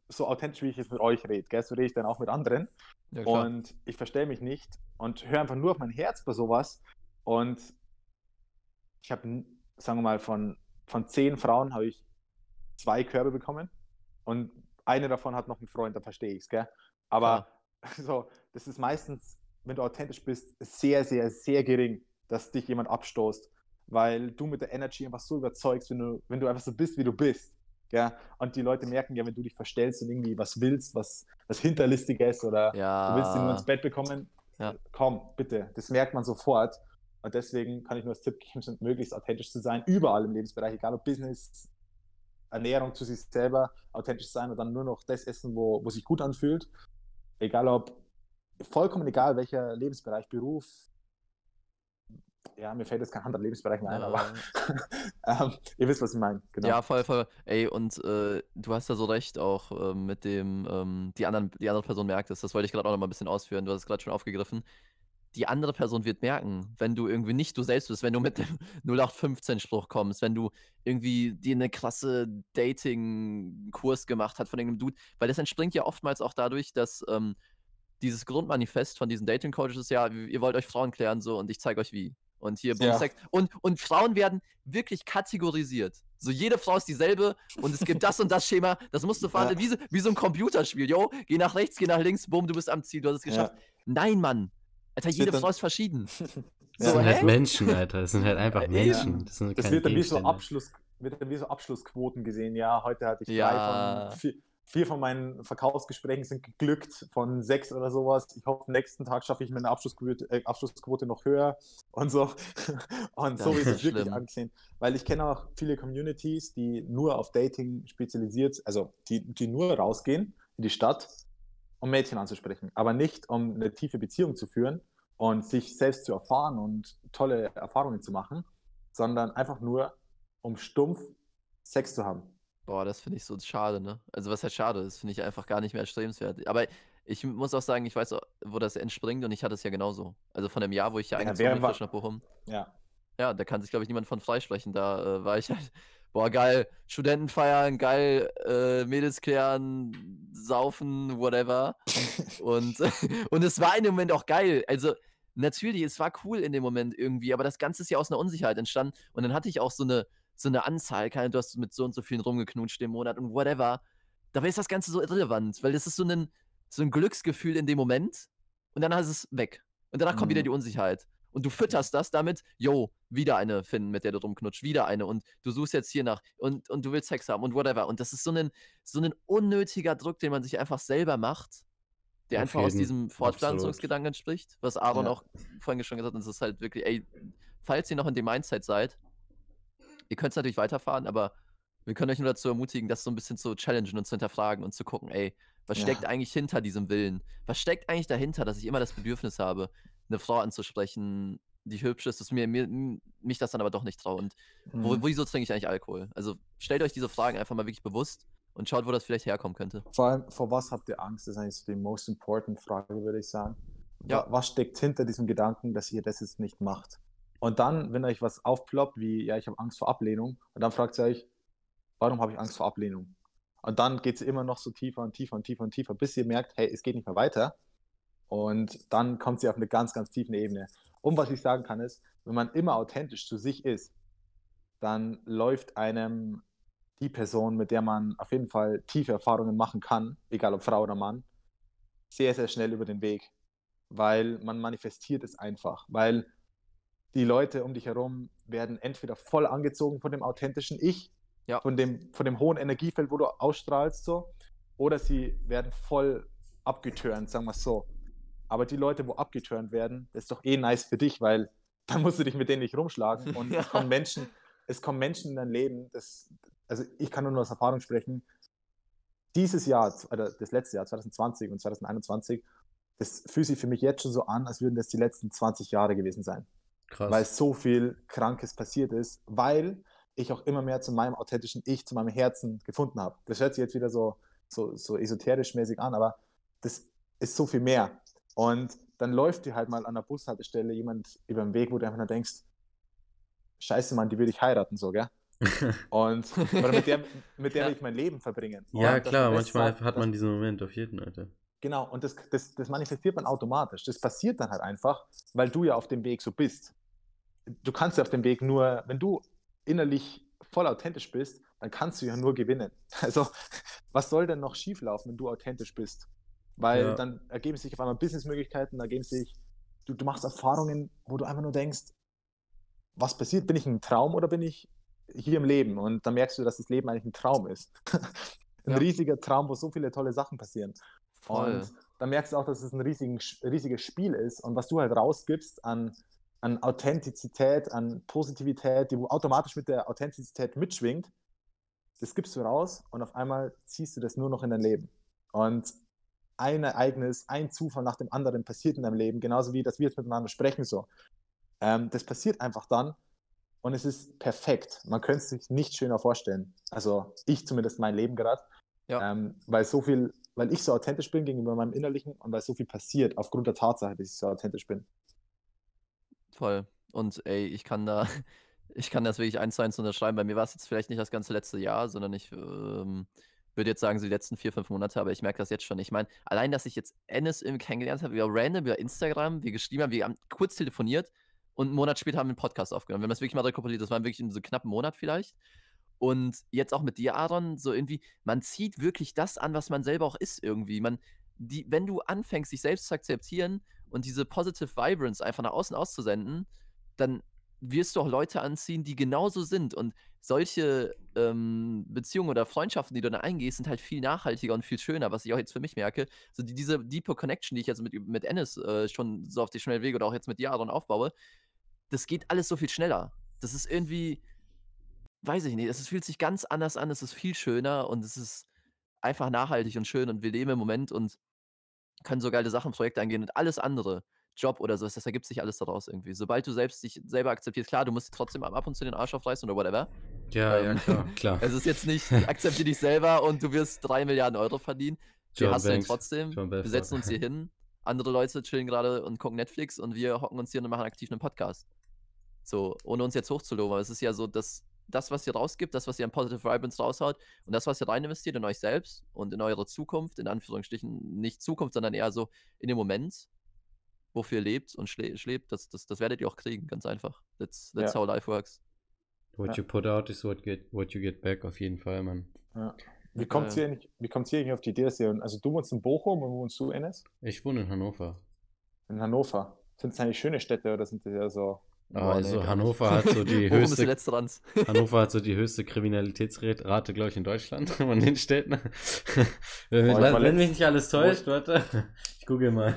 so authentisch, wie ich jetzt mit euch rede, gell? so rede ich dann auch mit anderen. Ja, und ich verstelle mich nicht und höre einfach nur auf mein Herz bei sowas. Und ich habe, sagen wir mal, von, von zehn Frauen habe ich zwei Körbe bekommen. Und eine davon hat noch einen Freund, dann verstehe ich es, gell? Aber [laughs] so, das ist meistens, wenn du authentisch bist, sehr, sehr, sehr gering, dass dich jemand abstoßt, weil du mit der Energy einfach so überzeugst, wenn du, wenn du einfach so bist, wie du bist. Ja, und die Leute merken ja, wenn du dich verstellst und irgendwie was willst, was, was Hinterlistiges oder ja. du willst ihn nur ins Bett bekommen, ja. komm, bitte. Das merkt man sofort. Und deswegen kann ich nur als Tipp geben, möglichst authentisch zu sein, überall im Lebensbereich, egal ob Business, Ernährung zu sich selber authentisch sein und dann nur noch das essen, wo, wo sich gut anfühlt. Egal ob, vollkommen egal, welcher Lebensbereich, Beruf, ja, mir fällt jetzt kein anderer Lebensbereich mehr ein, ja. aber [laughs] ähm, ihr wisst, was ich meine. Genau. Ja, voll, voll. Ey, und äh, du hast ja so recht auch äh, mit dem, ähm, die, anderen, die andere Person merkt es. Das wollte ich gerade auch noch mal ein bisschen ausführen. Du hast es gerade schon aufgegriffen die andere Person wird merken, wenn du irgendwie nicht du selbst bist, wenn du mit dem [laughs] 0815-Spruch kommst, wenn du irgendwie dir eine krasse Dating-Kurs gemacht hast von irgendeinem Dude, weil das entspringt ja oftmals auch dadurch, dass ähm, dieses Grundmanifest von diesen Dating-Coaches ist ja, ihr wollt euch Frauen klären so und ich zeige euch wie. Und hier ja. Sex. Und, und Frauen werden wirklich kategorisiert. So jede Frau ist dieselbe und es gibt das und das Schema. Das musst du fahren, [laughs] ja. wie, so, wie so ein Computerspiel. Yo, geh nach rechts, geh nach links, bumm, du bist am Ziel, du hast es geschafft. Ja. Nein, Mann. Alter, jede Frau ist verschieden. [laughs] Das so, sind halt Menschen, Alter. Das sind halt einfach Menschen. Das, das wird dann wie so, Abschluss, wird dann wie so Abschlussquoten gesehen. Ja, heute hatte ich ja. drei von vier, vier, von meinen Verkaufsgesprächen sind geglückt von sechs oder sowas. Ich hoffe, nächsten Tag schaffe ich meine Abschlussquote, äh, Abschlussquote noch höher [laughs] und so. Und so ist es wirklich angesehen. Weil ich kenne auch viele Communities, die nur auf Dating spezialisiert, also die, die nur rausgehen in die Stadt um Mädchen anzusprechen, aber nicht um eine tiefe Beziehung zu führen und sich selbst zu erfahren und tolle Erfahrungen zu machen, sondern einfach nur, um stumpf Sex zu haben. Boah, das finde ich so schade, ne? Also was heißt schade? Das finde ich einfach gar nicht mehr erstrebenswert. Aber ich muss auch sagen, ich weiß, wo das entspringt und ich hatte es ja genauso. Also von dem Jahr, wo ich ja, eingezogen bin, frisch nach Bochum. Ja. Ja, da kann sich, glaube ich, niemand von freisprechen. Da äh, war ich halt boah, geil, Studenten feiern, geil, äh, Mädels klären, saufen, whatever. und, [laughs] [laughs] und es war in dem Moment auch geil. Also, natürlich, es war cool in dem Moment irgendwie, aber das Ganze ist ja aus einer Unsicherheit entstanden. Und dann hatte ich auch so eine, so eine Anzahl, keine, du hast mit so und so vielen rumgeknutscht im Monat und whatever. Dabei ist das Ganze so irrelevant, weil das ist so ein, so ein Glücksgefühl in dem Moment und dann ist es weg. Und danach mhm. kommt wieder mhm. die Unsicherheit. Und du fütterst das damit, yo, wieder eine finden, mit der du rumknutscht, wieder eine und du suchst jetzt hier nach und, und du willst Sex haben und whatever. Und das ist so ein, so ein unnötiger Druck, den man sich einfach selber macht, der Auf einfach jeden. aus diesem Fortpflanzungsgedanken entspricht, was Aaron ja. auch vorhin schon gesagt hat. Das ist halt wirklich, ey, falls ihr noch in dem Mindset seid, ihr könnt es natürlich weiterfahren, aber wir können euch nur dazu ermutigen, das so ein bisschen zu challengen und zu hinterfragen und zu gucken, ey, was ja. steckt eigentlich hinter diesem Willen? Was steckt eigentlich dahinter, dass ich immer das Bedürfnis habe, eine Frau anzusprechen, die hübsch ist, dass mir, mir mich das dann aber doch nicht traue. Und mhm. wo, wieso trinke ich eigentlich Alkohol? Also stellt euch diese Fragen einfach mal wirklich bewusst und schaut, wo das vielleicht herkommen könnte. Vor allem, vor was habt ihr Angst? Das ist eigentlich so die most important Frage, würde ich sagen. Ja. Was steckt hinter diesem Gedanken, dass ihr das jetzt nicht macht? Und dann, wenn euch was aufploppt, wie, ja, ich habe Angst vor Ablehnung, und dann fragt ihr euch, warum habe ich Angst vor Ablehnung? Und dann geht es immer noch so tiefer und tiefer und tiefer und tiefer, bis ihr merkt, hey, es geht nicht mehr weiter. Und dann kommt sie auf eine ganz, ganz tiefe Ebene. Und was ich sagen kann ist, wenn man immer authentisch zu sich ist, dann läuft einem die Person, mit der man auf jeden Fall tiefe Erfahrungen machen kann, egal ob Frau oder Mann, sehr, sehr schnell über den Weg. Weil man manifestiert es einfach. Weil die Leute um dich herum werden entweder voll angezogen von dem authentischen Ich, Ja. von, dem, von dem hohen Energiefeld, wo du ausstrahlst, so, oder sie werden voll abgeturnt, sagen wir es so. Aber die Leute, wo abgeturnt werden, das ist doch eh nice für dich, weil dann musst du dich mit denen nicht rumschlagen. [laughs] Und Ja. es kommen Menschen, es kommen Menschen in dein Leben, das, also ich kann nur aus Erfahrung sprechen, dieses Jahr, oder das letzte Jahr, 2020 und 2021, das fühlt sich für mich jetzt schon so an, als würden das die letzten 20 Jahre gewesen sein Krass. weil so viel Krankes passiert ist, weil ich auch immer mehr zu meinem authentischen Ich, zu meinem Herzen gefunden habe. Das hört sich jetzt wieder so, so, so esoterisch mäßig an, aber das ist so viel mehr. Und dann läuft dir halt mal an der Bushaltestelle jemand über den Weg, wo du einfach nur denkst, scheiße Mann, die will ich heiraten, so, gell? [laughs] Und oder mit der, mit der Ja. will ich mein Leben verbringen. ja, Und klar, manchmal hat man diesen Moment auf jeden, Alter. Genau, und das, das, das manifestiert man automatisch. Das passiert dann halt einfach, weil du ja auf dem Weg so bist. Du kannst ja auf dem Weg nur, wenn du innerlich voll authentisch bist, dann kannst du ja nur gewinnen. [laughs] Also, was soll denn noch schieflaufen, wenn du authentisch bist? Weil Ja. dann ergeben sich auf einmal Businessmöglichkeiten, ergeben sich, du, du machst Erfahrungen, wo du einfach nur denkst, was passiert? Bin ich ein Traum oder bin ich hier im Leben? Und dann merkst du, dass das Leben eigentlich ein Traum ist. [laughs] ein Ja. riesiger Traum, wo so viele tolle Sachen passieren. Voll. Und dann merkst du auch, dass es ein riesigen, riesiges Spiel ist und was du halt rausgibst an, an Authentizität, an Positivität, die automatisch mit der Authentizität mitschwingt, das gibst du raus und auf einmal ziehst du das nur noch in dein Leben. Und ein Ereignis, ein Zufall nach dem anderen passiert in deinem Leben, genauso wie, dass wir jetzt miteinander sprechen so. Ähm, das passiert einfach dann und es ist perfekt. Man könnte es sich nicht schöner vorstellen. Also ich zumindest mein Leben gerade. Ja. Ähm, weil so viel, weil ich so authentisch bin gegenüber meinem Innerlichen und weil so viel passiert aufgrund der Tatsache, dass ich so authentisch bin. Voll. Und ey, ich kann da, [laughs] ich kann das wirklich eins zu eins unterschreiben. Bei mir war es jetzt vielleicht nicht das ganze letzte Jahr, sondern ich ähm, würde jetzt sagen, so die letzten vier, fünf Monate, aber ich merke das jetzt schon. Ich meine, allein, dass ich jetzt Ennis irgendwie kennengelernt habe, wir random über Instagram, wir geschrieben haben, wir haben kurz telefoniert und einen Monat später haben wir einen Podcast aufgenommen. Wir haben das wirklich mal rekopiliert, das war wirklich in so knappen Monat vielleicht. Und jetzt auch mit dir, Aaron, so irgendwie, man zieht wirklich das an, was man selber auch ist irgendwie. Man, die, wenn du anfängst, dich selbst zu akzeptieren und diese positive Vibrance einfach nach außen auszusenden, dann wirst du auch Leute anziehen, die genauso sind. Und solche ähm, Beziehungen oder Freundschaften, die du dann eingehst, sind halt viel nachhaltiger und viel schöner, was ich auch jetzt für mich merke. So die, diese deeper Connection, die ich jetzt mit, mit Ennis äh, schon so auf die schnellen Wege oder auch jetzt mit dir, Aaron, aufbaue, das geht alles so viel schneller. Das ist irgendwie, weiß ich nicht, es fühlt sich ganz anders an, es ist viel schöner und es ist einfach nachhaltig und schön und wir leben im Moment und können so geile Sachen, Projekte angehen und alles andere, Job oder sowas, das ergibt sich alles daraus irgendwie. Sobald du selbst dich selber akzeptierst, klar, du musst trotzdem ab und zu den Arsch aufreißen oder whatever. Ja, ja, Ähm, klar, [laughs] klar. Es ist jetzt nicht, [laughs] akzeptiere dich selber und du wirst drei Milliarden Euro verdienen. Wir John hasseln Banks, trotzdem. Wir setzen uns hier hin. Andere Leute chillen gerade und gucken Netflix und wir hocken uns hier und machen aktiv einen Podcast. So, ohne uns jetzt hochzuloben. Aber es ist ja so, dass das, was ihr rausgibt, das, was ihr an Positive Vibrance raushaut und das, was ihr rein investiert in euch selbst und in eure Zukunft, in Anführungsstrichen, nicht Zukunft, sondern eher so in dem Moment, wofür ihr lebt und schle schlebt, das, das, das werdet ihr auch kriegen, ganz einfach. That's, that's Ja. how life works. What Ja. you put out is what, get, what you get back, auf jeden Fall, Mann. Ja. Wie Ja, kommt es hier, nicht- wie kommt's hier eigentlich auf die Idee, dass ihr, also du wohnst in Bochum und wo wohnst du, Enes? Ich wohne in Hannover. In Hannover. Sind es eigentlich schöne Städte oder sind das ja so? Boah, nee, also gar Hannover hat so die [laughs] höchste. [laughs] Hannover hat so die höchste Kriminalitätsrate, glaube ich, in Deutschland [laughs] von den Städten. wenn, Boah, ich war wenn mich nicht alles täuscht, warte. Ich google mal.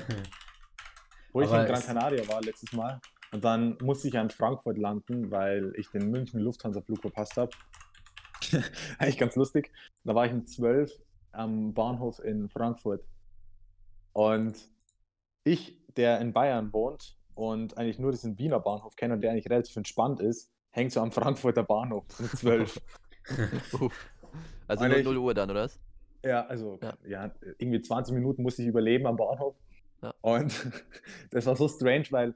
Wo ich in Gran Canaria war letztes Mal. Und dann musste ich ja in Frankfurt landen, weil ich den München Lufthansa-Flug verpasst habe. [laughs] Eigentlich ganz lustig. Da war ich um 12 am Bahnhof in Frankfurt. Und ich, der in Bayern wohnt und eigentlich nur diesen Wiener Bahnhof kennt und der eigentlich relativ entspannt ist, hängt so am Frankfurter Bahnhof um 12. [laughs] Uff. Also Meine 0, ich- 0 Uhr dann, oder was? Ja, also Ja. ja. irgendwie 20 Minuten musste ich überleben am Bahnhof. Ja. Und [laughs] das war so strange, weil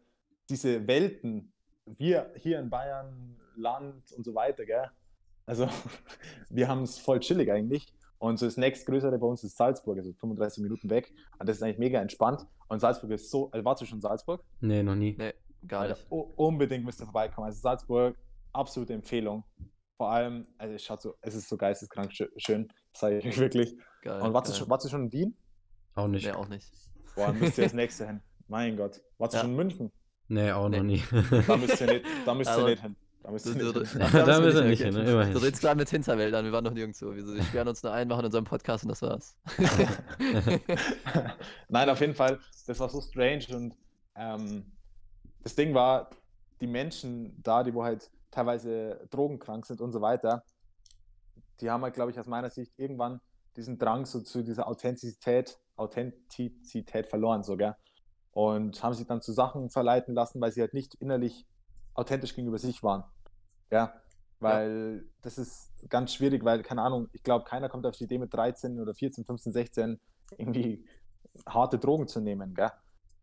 diese Welten, wir hier in Bayern, Land und so weiter, gell? Also [laughs] wir haben es voll chillig eigentlich. Und so das nächstgrößere bei uns ist Salzburg, also 35 Minuten weg. Und das ist eigentlich mega entspannt. Und Salzburg ist so, also warst du schon in Salzburg? Nee, noch nie. Nee, gar nicht. u- unbedingt müsst ihr vorbeikommen. Also Salzburg, absolute Empfehlung. vor allem, also es schaut so, es ist so geisteskrank schön, sage ich [laughs] wirklich. Geil, Und warst, geil. Du schon, warst du schon in Wien? Auch nicht. Nee, auch nicht. Boah, dann müsst ihr das [laughs] nächste hin. Mein Gott. Warst du schon in München? Nee, auch nee. noch nie. [laughs] Da müsst ihr nicht, da müsst ihr also, nicht hin. Da müsst ihr nicht, hin. [laughs] Da müsst ihr nicht hin, ne? immerhin. Du redest gerade mit Hinterwäldern, wir waren noch nirgendwo. Wir sperren uns nur ein, machen unseren Podcast und das war's. Nein, auf jeden Fall, das war so strange und ähm, das Ding war, die Menschen da, die wo halt teilweise drogenkrank sind und so weiter, die haben halt, glaube ich, aus meiner Sicht irgendwann diesen Drang so zu dieser Authentizität, Authentizität verloren sogar und haben sich dann zu Sachen verleiten lassen, weil sie halt nicht innerlich authentisch gegenüber sich waren. Ja, weil ja. das ist ganz schwierig, weil, keine Ahnung, ich glaube, keiner kommt auf die Idee mit 13 oder 14, 15, 16 irgendwie harte Drogen zu nehmen, gell?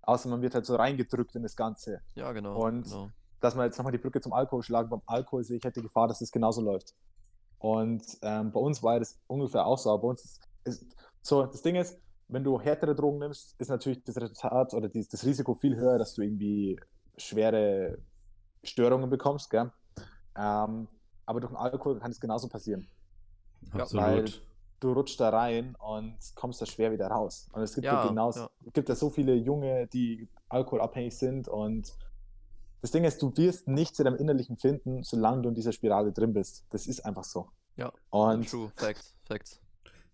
Außer man wird halt so reingedrückt in das Ganze. Ja, genau. Und genau. dass man jetzt nochmal die Brücke zum Alkohol schlagen, beim Alkohol sehe ich halt die Gefahr, dass es genauso läuft. Und ähm, bei uns war das ungefähr auch so. Aber bei uns ist, ist, so, das Ding ist, wenn du härtere Drogen nimmst, ist natürlich das Resultat oder die, das Risiko viel höher, dass du irgendwie schwere Störungen bekommst, gell? Ähm, aber durch den Alkohol kann es genauso passieren. Absolut. Weil du rutschst da rein und kommst da schwer wieder raus. Und es gibt ja, genau, ja. gibt ja so viele Junge, die alkoholabhängig sind und das Ding ist, du wirst nichts in deinem Innerlichen finden, solange du in dieser Spirale drin bist. Das ist einfach so. Ja, und true, facts, facts.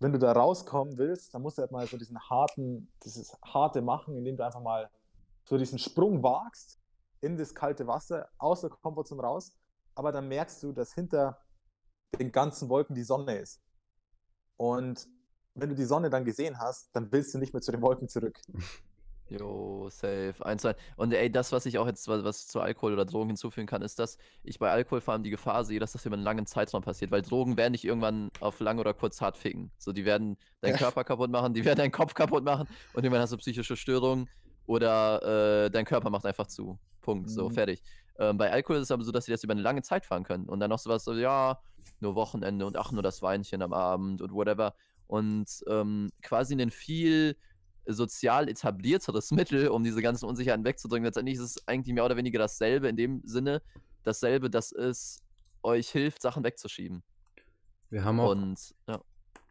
Wenn du da rauskommen willst, dann musst du halt mal so diesen harten, dieses harte machen, indem du einfach mal so diesen Sprung wagst in das kalte Wasser, aus der Komfortzone raus. Aber dann merkst du, dass hinter den ganzen Wolken die Sonne ist. Und wenn du die Sonne dann gesehen hast, dann willst du nicht mehr zu den Wolken zurück. [laughs] Jo, safe. Eins, zwei. Und ey, das, was ich auch jetzt, was, zu Alkohol oder Drogen hinzufügen kann, ist, dass ich bei Alkohol vor allem die Gefahr sehe, dass das über einen langen Zeitraum passiert, weil Drogen werden dich irgendwann auf lang oder kurz hart ficken. So, die werden deinen [laughs] Körper kaputt machen, die werden deinen Kopf kaputt machen und irgendwann hast du psychische Störungen oder äh, dein Körper macht einfach zu. Punkt. So, mhm. fertig. Ähm, bei Alkohol ist es aber so, dass sie das über eine lange Zeit fahren können und dann noch sowas so, ja, nur Wochenende und ach, nur das Weinchen am Abend und whatever. Und ähm, quasi einen viel sozial etablierteres Mittel, um diese ganzen Unsicherheiten wegzudrücken. Letztendlich ist es eigentlich mehr oder weniger dasselbe in dem Sinne, dasselbe, dass es euch hilft, Sachen wegzuschieben. Wir haben auch, Und, ja.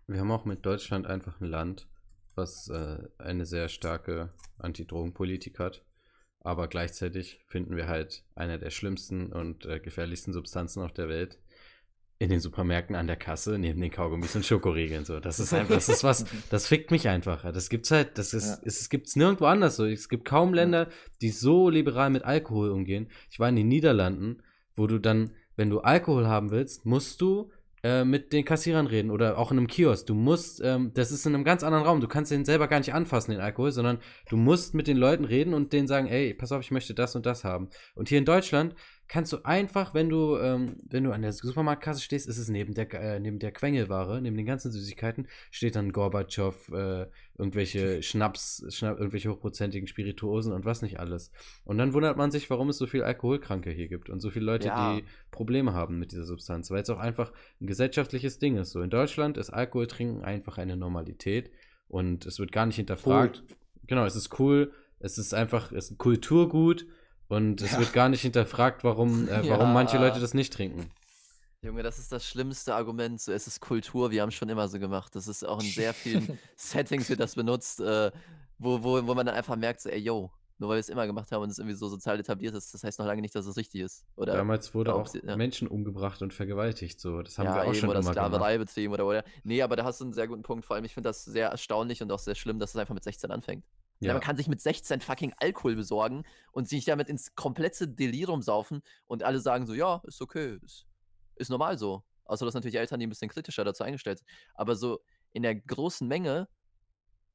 wir haben auch mit Deutschland einfach ein Land, was äh, eine sehr starke Anti-Drogen-Politik hat. Aber gleichzeitig finden wir halt eine der schlimmsten und äh, gefährlichsten Substanzen auf der Welt in den Supermärkten an der Kasse neben den Kaugummis und Schokoriegeln. So, das ist einfach, das ist was, [laughs] das fickt mich einfach. Das gibt's halt, das ist, ja. es, es gibt's nirgendwo anders so. Es gibt kaum Länder, die so liberal mit Alkohol umgehen. Ich war in den Niederlanden, wo du dann, wenn du Alkohol haben willst, musst du äh, mit den Kassierern reden oder auch in einem Kiosk. Du musst, ähm, das ist in einem ganz anderen Raum. Du kannst den selber gar nicht anfassen, den Alkohol, sondern du musst mit den Leuten reden und denen sagen, ey, pass auf, ich möchte das und das haben. Und hier in Deutschland kannst du einfach, wenn du, ähm, wenn du an der Supermarktkasse stehst, ist es neben der, äh, neben der Quengelware, neben den ganzen Süßigkeiten, steht dann Gorbatschow, äh, irgendwelche Schnaps, Schnapp, irgendwelche hochprozentigen Spirituosen und was nicht alles. Und dann wundert man sich, warum es so viel Alkoholkranke hier gibt und so viele Leute, ja. die Probleme haben mit dieser Substanz, weil es auch einfach ein gesellschaftliches Ding ist. So in Deutschland ist Alkohol trinken einfach eine Normalität und es wird gar nicht hinterfragt. Cool. Genau, es ist cool, es ist einfach, es ist ein Kulturgut und es ja. wird gar nicht hinterfragt, warum, äh, [laughs] warum ja. manche Leute das nicht trinken. Junge, das ist das schlimmste Argument. So, es ist Kultur, wir haben es schon immer so gemacht. Das ist auch in sehr [laughs] vielen Settings wird das benutzt, äh, wo, wo, wo man dann einfach merkt, so, ey, yo, nur weil wir es immer gemacht haben und es irgendwie so sozial etabliert ist, das heißt noch lange nicht, dass es richtig ist. Oder Damals wurde auch ja. Menschen umgebracht und vergewaltigt, so. Das haben ja, wir auch schon oder immer Sklaverei betrieben oder, oder. Nee, aber da hast du einen sehr guten Punkt. Vor allem, ich finde das sehr erstaunlich und auch sehr schlimm, dass es einfach mit 16 anfängt. Ja. Man kann sich mit 16 fucking Alkohol besorgen und sich damit ins komplette Delirium saufen und alle sagen so, ja, ist okay, ist, ist normal so. Außer dass natürlich Eltern, die ein bisschen kritischer dazu eingestellt sind. Aber so in der großen Menge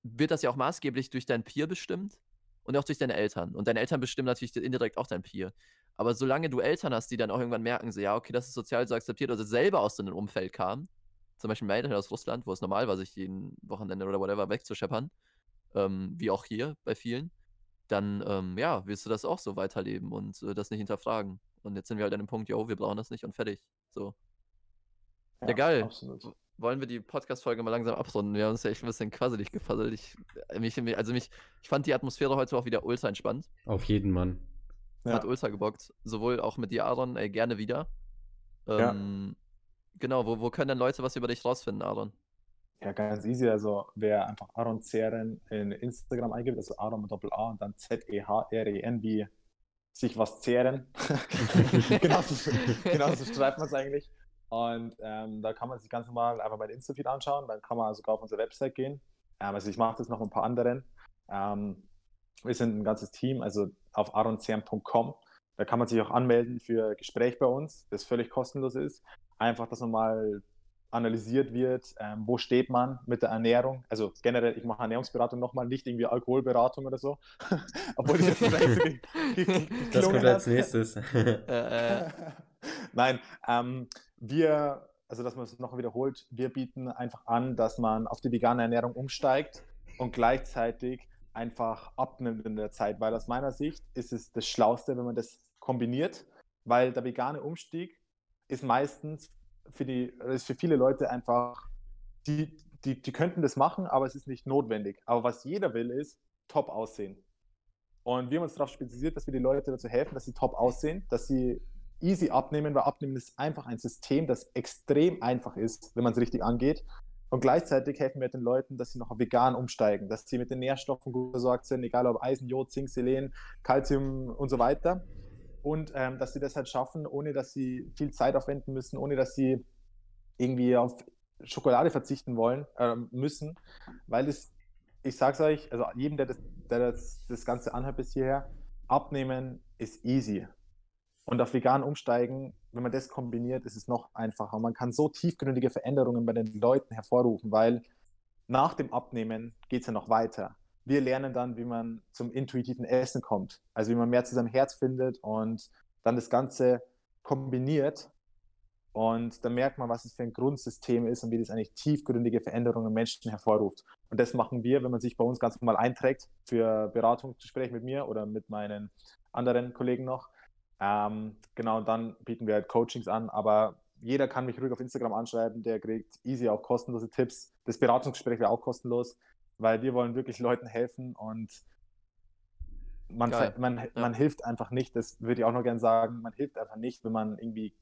wird das ja auch maßgeblich durch dein Peer bestimmt und auch durch deine Eltern. Und deine Eltern bestimmen natürlich indirekt auch dein Peer. Aber solange du Eltern hast, die dann auch irgendwann merken, so, ja, okay, das ist sozial so akzeptiert, oder selber aus so einem Umfeld kamen, zum Beispiel meine Eltern aus Russland, wo es normal war, sich jeden Wochenende oder whatever wegzuscheppern, ähm, wie auch hier bei vielen, dann ähm, ja, wirst du das auch so weiterleben und äh, das nicht hinterfragen. Und jetzt sind wir halt an dem Punkt, jo, wir brauchen das nicht und fertig. So. Ja, ja geil. Absolut. Wollen wir die Podcast-Folge mal langsam abrunden? Wir haben uns ja echt ein bisschen quasselig gefasselt. Ich, äh, mich, also mich, ich fand die Atmosphäre heute auch wieder ultra entspannt. Auf jeden Mann. Hat ja. ultra gebockt. Sowohl auch mit dir, Aaron, ey, gerne wieder. Ähm, Genau, wo, wo können denn Leute was über dich rausfinden, Aaron? Ja, ganz easy. Also wer einfach Aaron Zeren in Instagram eingibt, also Aaron mit Doppel A und dann Z-E-H-R-E-N wie sich was zehren. [laughs] genauso, genauso schreibt man es eigentlich. Und ähm, da kann man sich ganz normal einfach mein Insta-Feed anschauen. Dann kann man sogar auf unsere Website gehen. Ähm, also ich mache das noch mit ein paar anderen. Ähm, wir sind ein ganzes Team, also auf aronzern.com. Da kann man sich auch anmelden für Gespräch bei uns, das völlig kostenlos ist. Einfach, dass man mal analysiert wird, ähm, wo steht man mit der Ernährung. Also generell, ich mache Ernährungsberatung nochmal, nicht irgendwie Alkoholberatung oder so. [laughs] Obwohl ich jetzt vielleicht Das kommt als nächstes. [laughs] Nein, ähm, wir, also dass man es noch wiederholt, wir bieten einfach an, dass man auf die vegane Ernährung umsteigt und gleichzeitig einfach abnimmt in der Zeit, weil aus meiner Sicht ist es das Schlauste, wenn man das kombiniert, weil der vegane Umstieg ist meistens für die, ist für viele Leute einfach, die, die, die könnten das machen, aber es ist nicht notwendig. Aber was jeder will, ist top aussehen. Und wir haben uns darauf spezialisiert, dass wir die Leute dazu helfen, dass sie top aussehen, dass sie easy abnehmen, weil Abnehmen ist einfach ein System, das extrem einfach ist, wenn man es richtig angeht. Und gleichzeitig helfen wir den Leuten, dass sie noch vegan umsteigen, dass sie mit den Nährstoffen gut versorgt sind, egal ob Eisen, Jod, Zink, Selen, Calcium und so weiter. Und ähm, dass sie das halt schaffen, ohne dass sie viel Zeit aufwenden müssen, ohne dass sie irgendwie auf Schokolade verzichten wollen, äh, müssen, weil es, ich sag's euch, also jedem, der das, der das, das Ganze anhört bis hierher, abnehmen ist easy. Und auf vegan umsteigen, wenn man das kombiniert, ist es noch einfacher. Man kann so tiefgründige Veränderungen bei den Leuten hervorrufen, weil nach dem Abnehmen geht es ja noch weiter. Wir lernen dann, wie man zum intuitiven Essen kommt, also wie man mehr zu seinem Herz findet und dann das Ganze kombiniert. Und dann merkt man, was es für ein Grundsystem ist und wie das eigentlich tiefgründige Veränderungen im Menschen hervorruft. Und das machen wir, wenn man sich bei uns ganz normal einträgt für Beratungsgespräche mit mir oder mit meinen anderen Kollegen noch ähm, genau, und dann bieten wir halt Coachings an, aber jeder kann mich ruhig auf Instagram anschreiben, der kriegt easy auch kostenlose Tipps. Das Beratungsgespräch wäre auch kostenlos, weil wir wollen wirklich Leuten helfen und man, man, ja. man hilft einfach nicht, das würde ich auch noch gerne sagen, man hilft einfach nicht, wenn man irgendwie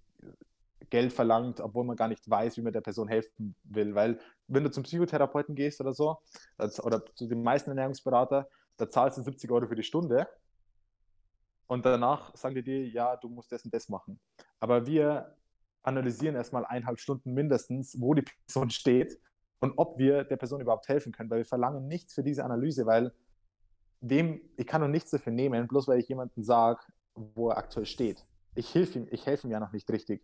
Geld verlangt, obwohl man gar nicht weiß, wie man der Person helfen will. Weil wenn du zum Psychotherapeuten gehst oder so, oder zu den meisten Ernährungsberater, da zahlst du 70 Euro für die Stunde und danach sagen die dir, ja, du musst das und das machen. Aber wir analysieren erstmal eineinhalb Stunden mindestens, wo die Person steht und ob wir der Person überhaupt helfen können, weil wir verlangen nichts für diese Analyse, weil dem, ich kann doch nichts dafür nehmen, bloß weil ich jemanden sage, wo er aktuell steht. Ich helfe ihm, ich helfe ihm ja noch nicht richtig.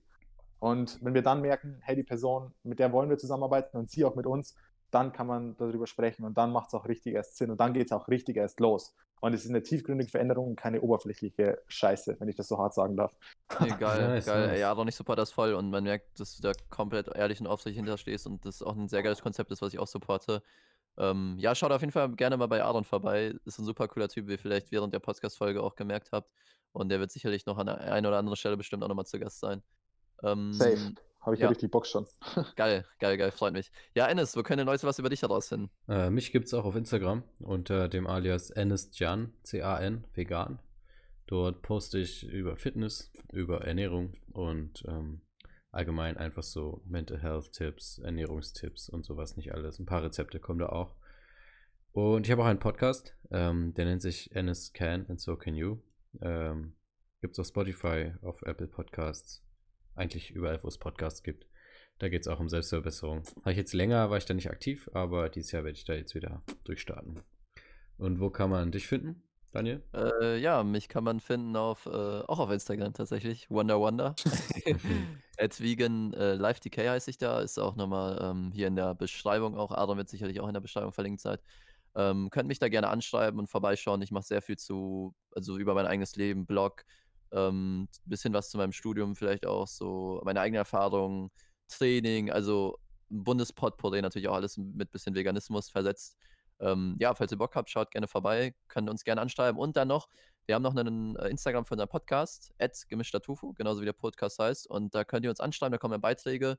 Und wenn wir dann merken, hey, die Person, mit der wollen wir zusammenarbeiten und sie auch mit uns, dann kann man darüber sprechen und dann macht es auch richtig erst Sinn und dann geht es auch richtig erst los. Und es ist eine tiefgründige Veränderung und keine oberflächliche Scheiße, wenn ich das so hart sagen darf. Nee, [laughs] geil, nice, geil. Nice. Ja, doch nicht super das voll und man merkt, dass du da komplett ehrlich und aufrichtig hinterstehst und das auch ein sehr geiles Konzept ist, was ich auch supporte. Ähm, ja, schaut auf jeden Fall gerne mal bei Aaron vorbei. Ist ein super cooler Typ, wie ihr vielleicht während der Podcast-Folge auch gemerkt habt. Und der wird sicherlich noch an einer oder anderen Stelle bestimmt auch nochmal zu Gast sein. Ähm, Safe. Habe ich ja. richtig Bock schon. [laughs] geil, geil, geil, freut mich. Ja, Enes, wo können Leute was über dich herausfinden? Äh, mich gibt es auch auf Instagram unter dem Alias EnesCan, C-A-N, vegan. Dort poste ich über Fitness, über Ernährung und ähm, allgemein einfach so Mental Health Tipps, Ernährungstipps und sowas, nicht alles. Ein paar Rezepte kommen da auch. Und ich habe auch einen Podcast, ähm, der nennt sich Enes Can and So Can You. Ähm, gibt es auf Spotify, auf Apple Podcasts eigentlich überall, wo es Podcasts gibt. Da geht es auch um Selbstverbesserung. Habe ich jetzt länger, war ich da nicht aktiv, aber dieses Jahr werde ich da jetzt wieder durchstarten. Und wo kann man dich finden, Daniel? Äh, ja, mich kann man finden auf, äh, auch auf Instagram tatsächlich, Wonder Wonder. [laughs] At Vegan äh, Life Decay heiße ich da, ist auch nochmal ähm, hier in der Beschreibung auch. Adam wird sicherlich auch in der Beschreibung verlinkt sein. Ähm, könnt mich da gerne anschreiben und vorbeischauen. Ich mache sehr viel zu, also über mein eigenes Leben, Blog, ähm, bisschen was zu meinem Studium, vielleicht auch so meine eigene Erfahrung, Training, also Bundespotpourri natürlich auch alles mit bisschen Veganismus versetzt. Ähm, ja, falls ihr Bock habt, schaut gerne vorbei, könnt uns gerne anschreiben. Und dann noch, wir haben noch einen äh, Instagram für unseren Podcast, gemischter Tufu, genauso wie der Podcast heißt. Und da könnt ihr uns anschreiben, da kommen Beiträge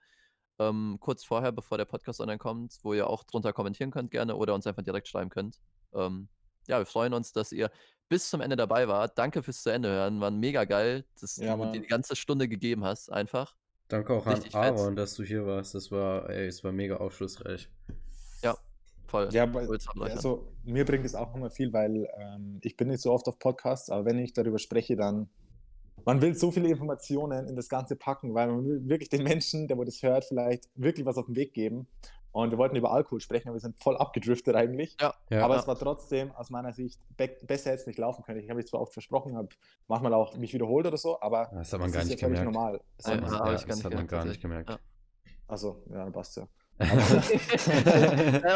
ähm, kurz vorher, bevor der Podcast online kommt, wo ihr auch drunter kommentieren könnt gerne oder uns einfach direkt schreiben könnt. Ähm, ja, wir freuen uns, dass ihr bis zum Ende dabei wart. Danke fürs zu Ende hören. War mega geil, dass ja, du dir die ganze Stunde gegeben hast, einfach. Danke auch Richtig an Aaron, fett. dass du hier warst. Das war, ey, es war mega aufschlussreich. Ja, voll. Ja, also, mir bringt es auch immer viel, weil ähm, ich bin nicht so oft auf Podcasts, aber wenn ich darüber spreche, dann man will so viele Informationen in das Ganze packen, weil man will wirklich den Menschen, der wo das hört, vielleicht wirklich was auf den Weg geben. Und wir wollten über Alkohol sprechen, aber wir sind voll abgedriftet eigentlich. Ja, ja. Aber ja. es war trotzdem aus meiner Sicht be besser jetzt nicht laufen können. Ich habe es zwar oft versprochen, habe manchmal auch mich wiederholt oder so, aber das hat man gar nicht gemerkt. normal. Das hat man, ja, das hat man gar nicht gemerkt. Also, ja, passt ja. [laughs]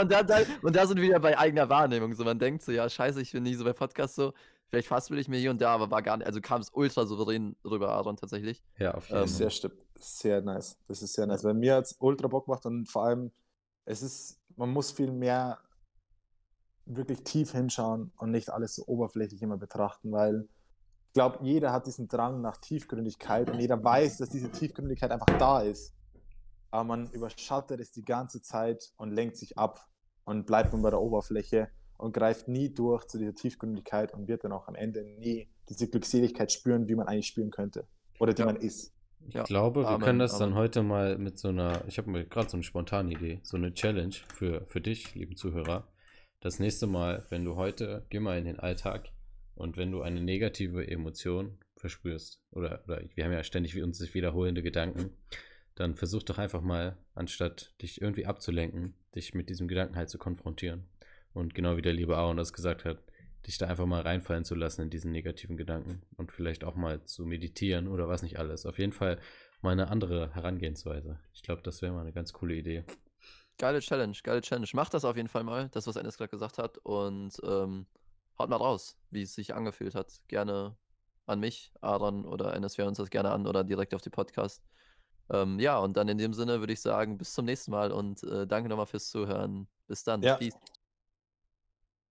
und, da, da, und, da, sind wir wieder bei eigener Wahrnehmung. So, man denkt so, ja, scheiße, ich bin nicht so bei Podcasts so. Vielleicht fast will ich mir hier und da, aber war gar nicht, also kam es ultra souverän rüber, Aaron, tatsächlich. Ja, auf jeden Fall. Ähm, sehr stimmt. Sehr nice. Das ist sehr nice. Weil mir hat es ultra Bock gemacht und vor allem, es ist, man muss viel mehr wirklich tief hinschauen und nicht alles so oberflächlich immer betrachten, weil ich glaube, jeder hat diesen Drang nach Tiefgründigkeit und jeder weiß, dass diese Tiefgründigkeit einfach da ist. Aber man überschattet es die ganze Zeit und lenkt sich ab und bleibt nur bei der Oberfläche und greift nie durch zu dieser Tiefgründigkeit und wird dann auch am Ende nie diese Glückseligkeit spüren, wie man eigentlich spüren könnte oder die ja. man ist. Ich ja. glaube, wir Amen. können das Amen. dann heute mal mit so einer, ich habe mir gerade so eine spontane Idee, so eine Challenge für, für dich, lieben Zuhörer. Das nächste Mal, wenn du heute, geh mal in den Alltag und wenn du eine negative Emotion verspürst, oder, oder wir haben ja ständig uns sich wiederholende Gedanken, dann versuch doch einfach mal, anstatt dich irgendwie abzulenken, dich mit diesem Gedanken halt zu konfrontieren. Und genau wie der liebe Aaron das gesagt hat, dich da einfach mal reinfallen zu lassen in diesen negativen Gedanken und vielleicht auch mal zu meditieren oder was nicht alles. Auf jeden Fall mal eine andere Herangehensweise. Ich glaube, das wäre mal eine ganz coole Idee. Geile Challenge, geile Challenge. Macht das auf jeden Fall mal, das, was Enes gerade gesagt hat. Und ähm, haut mal raus, wie es sich angefühlt hat. Gerne an mich, Aaron oder Enes, wir hören uns das gerne an oder direkt auf die Podcast. Ähm, ja, und dann in dem Sinne würde ich sagen, bis zum nächsten Mal und äh, danke nochmal fürs Zuhören. Bis dann. Ja. Peace.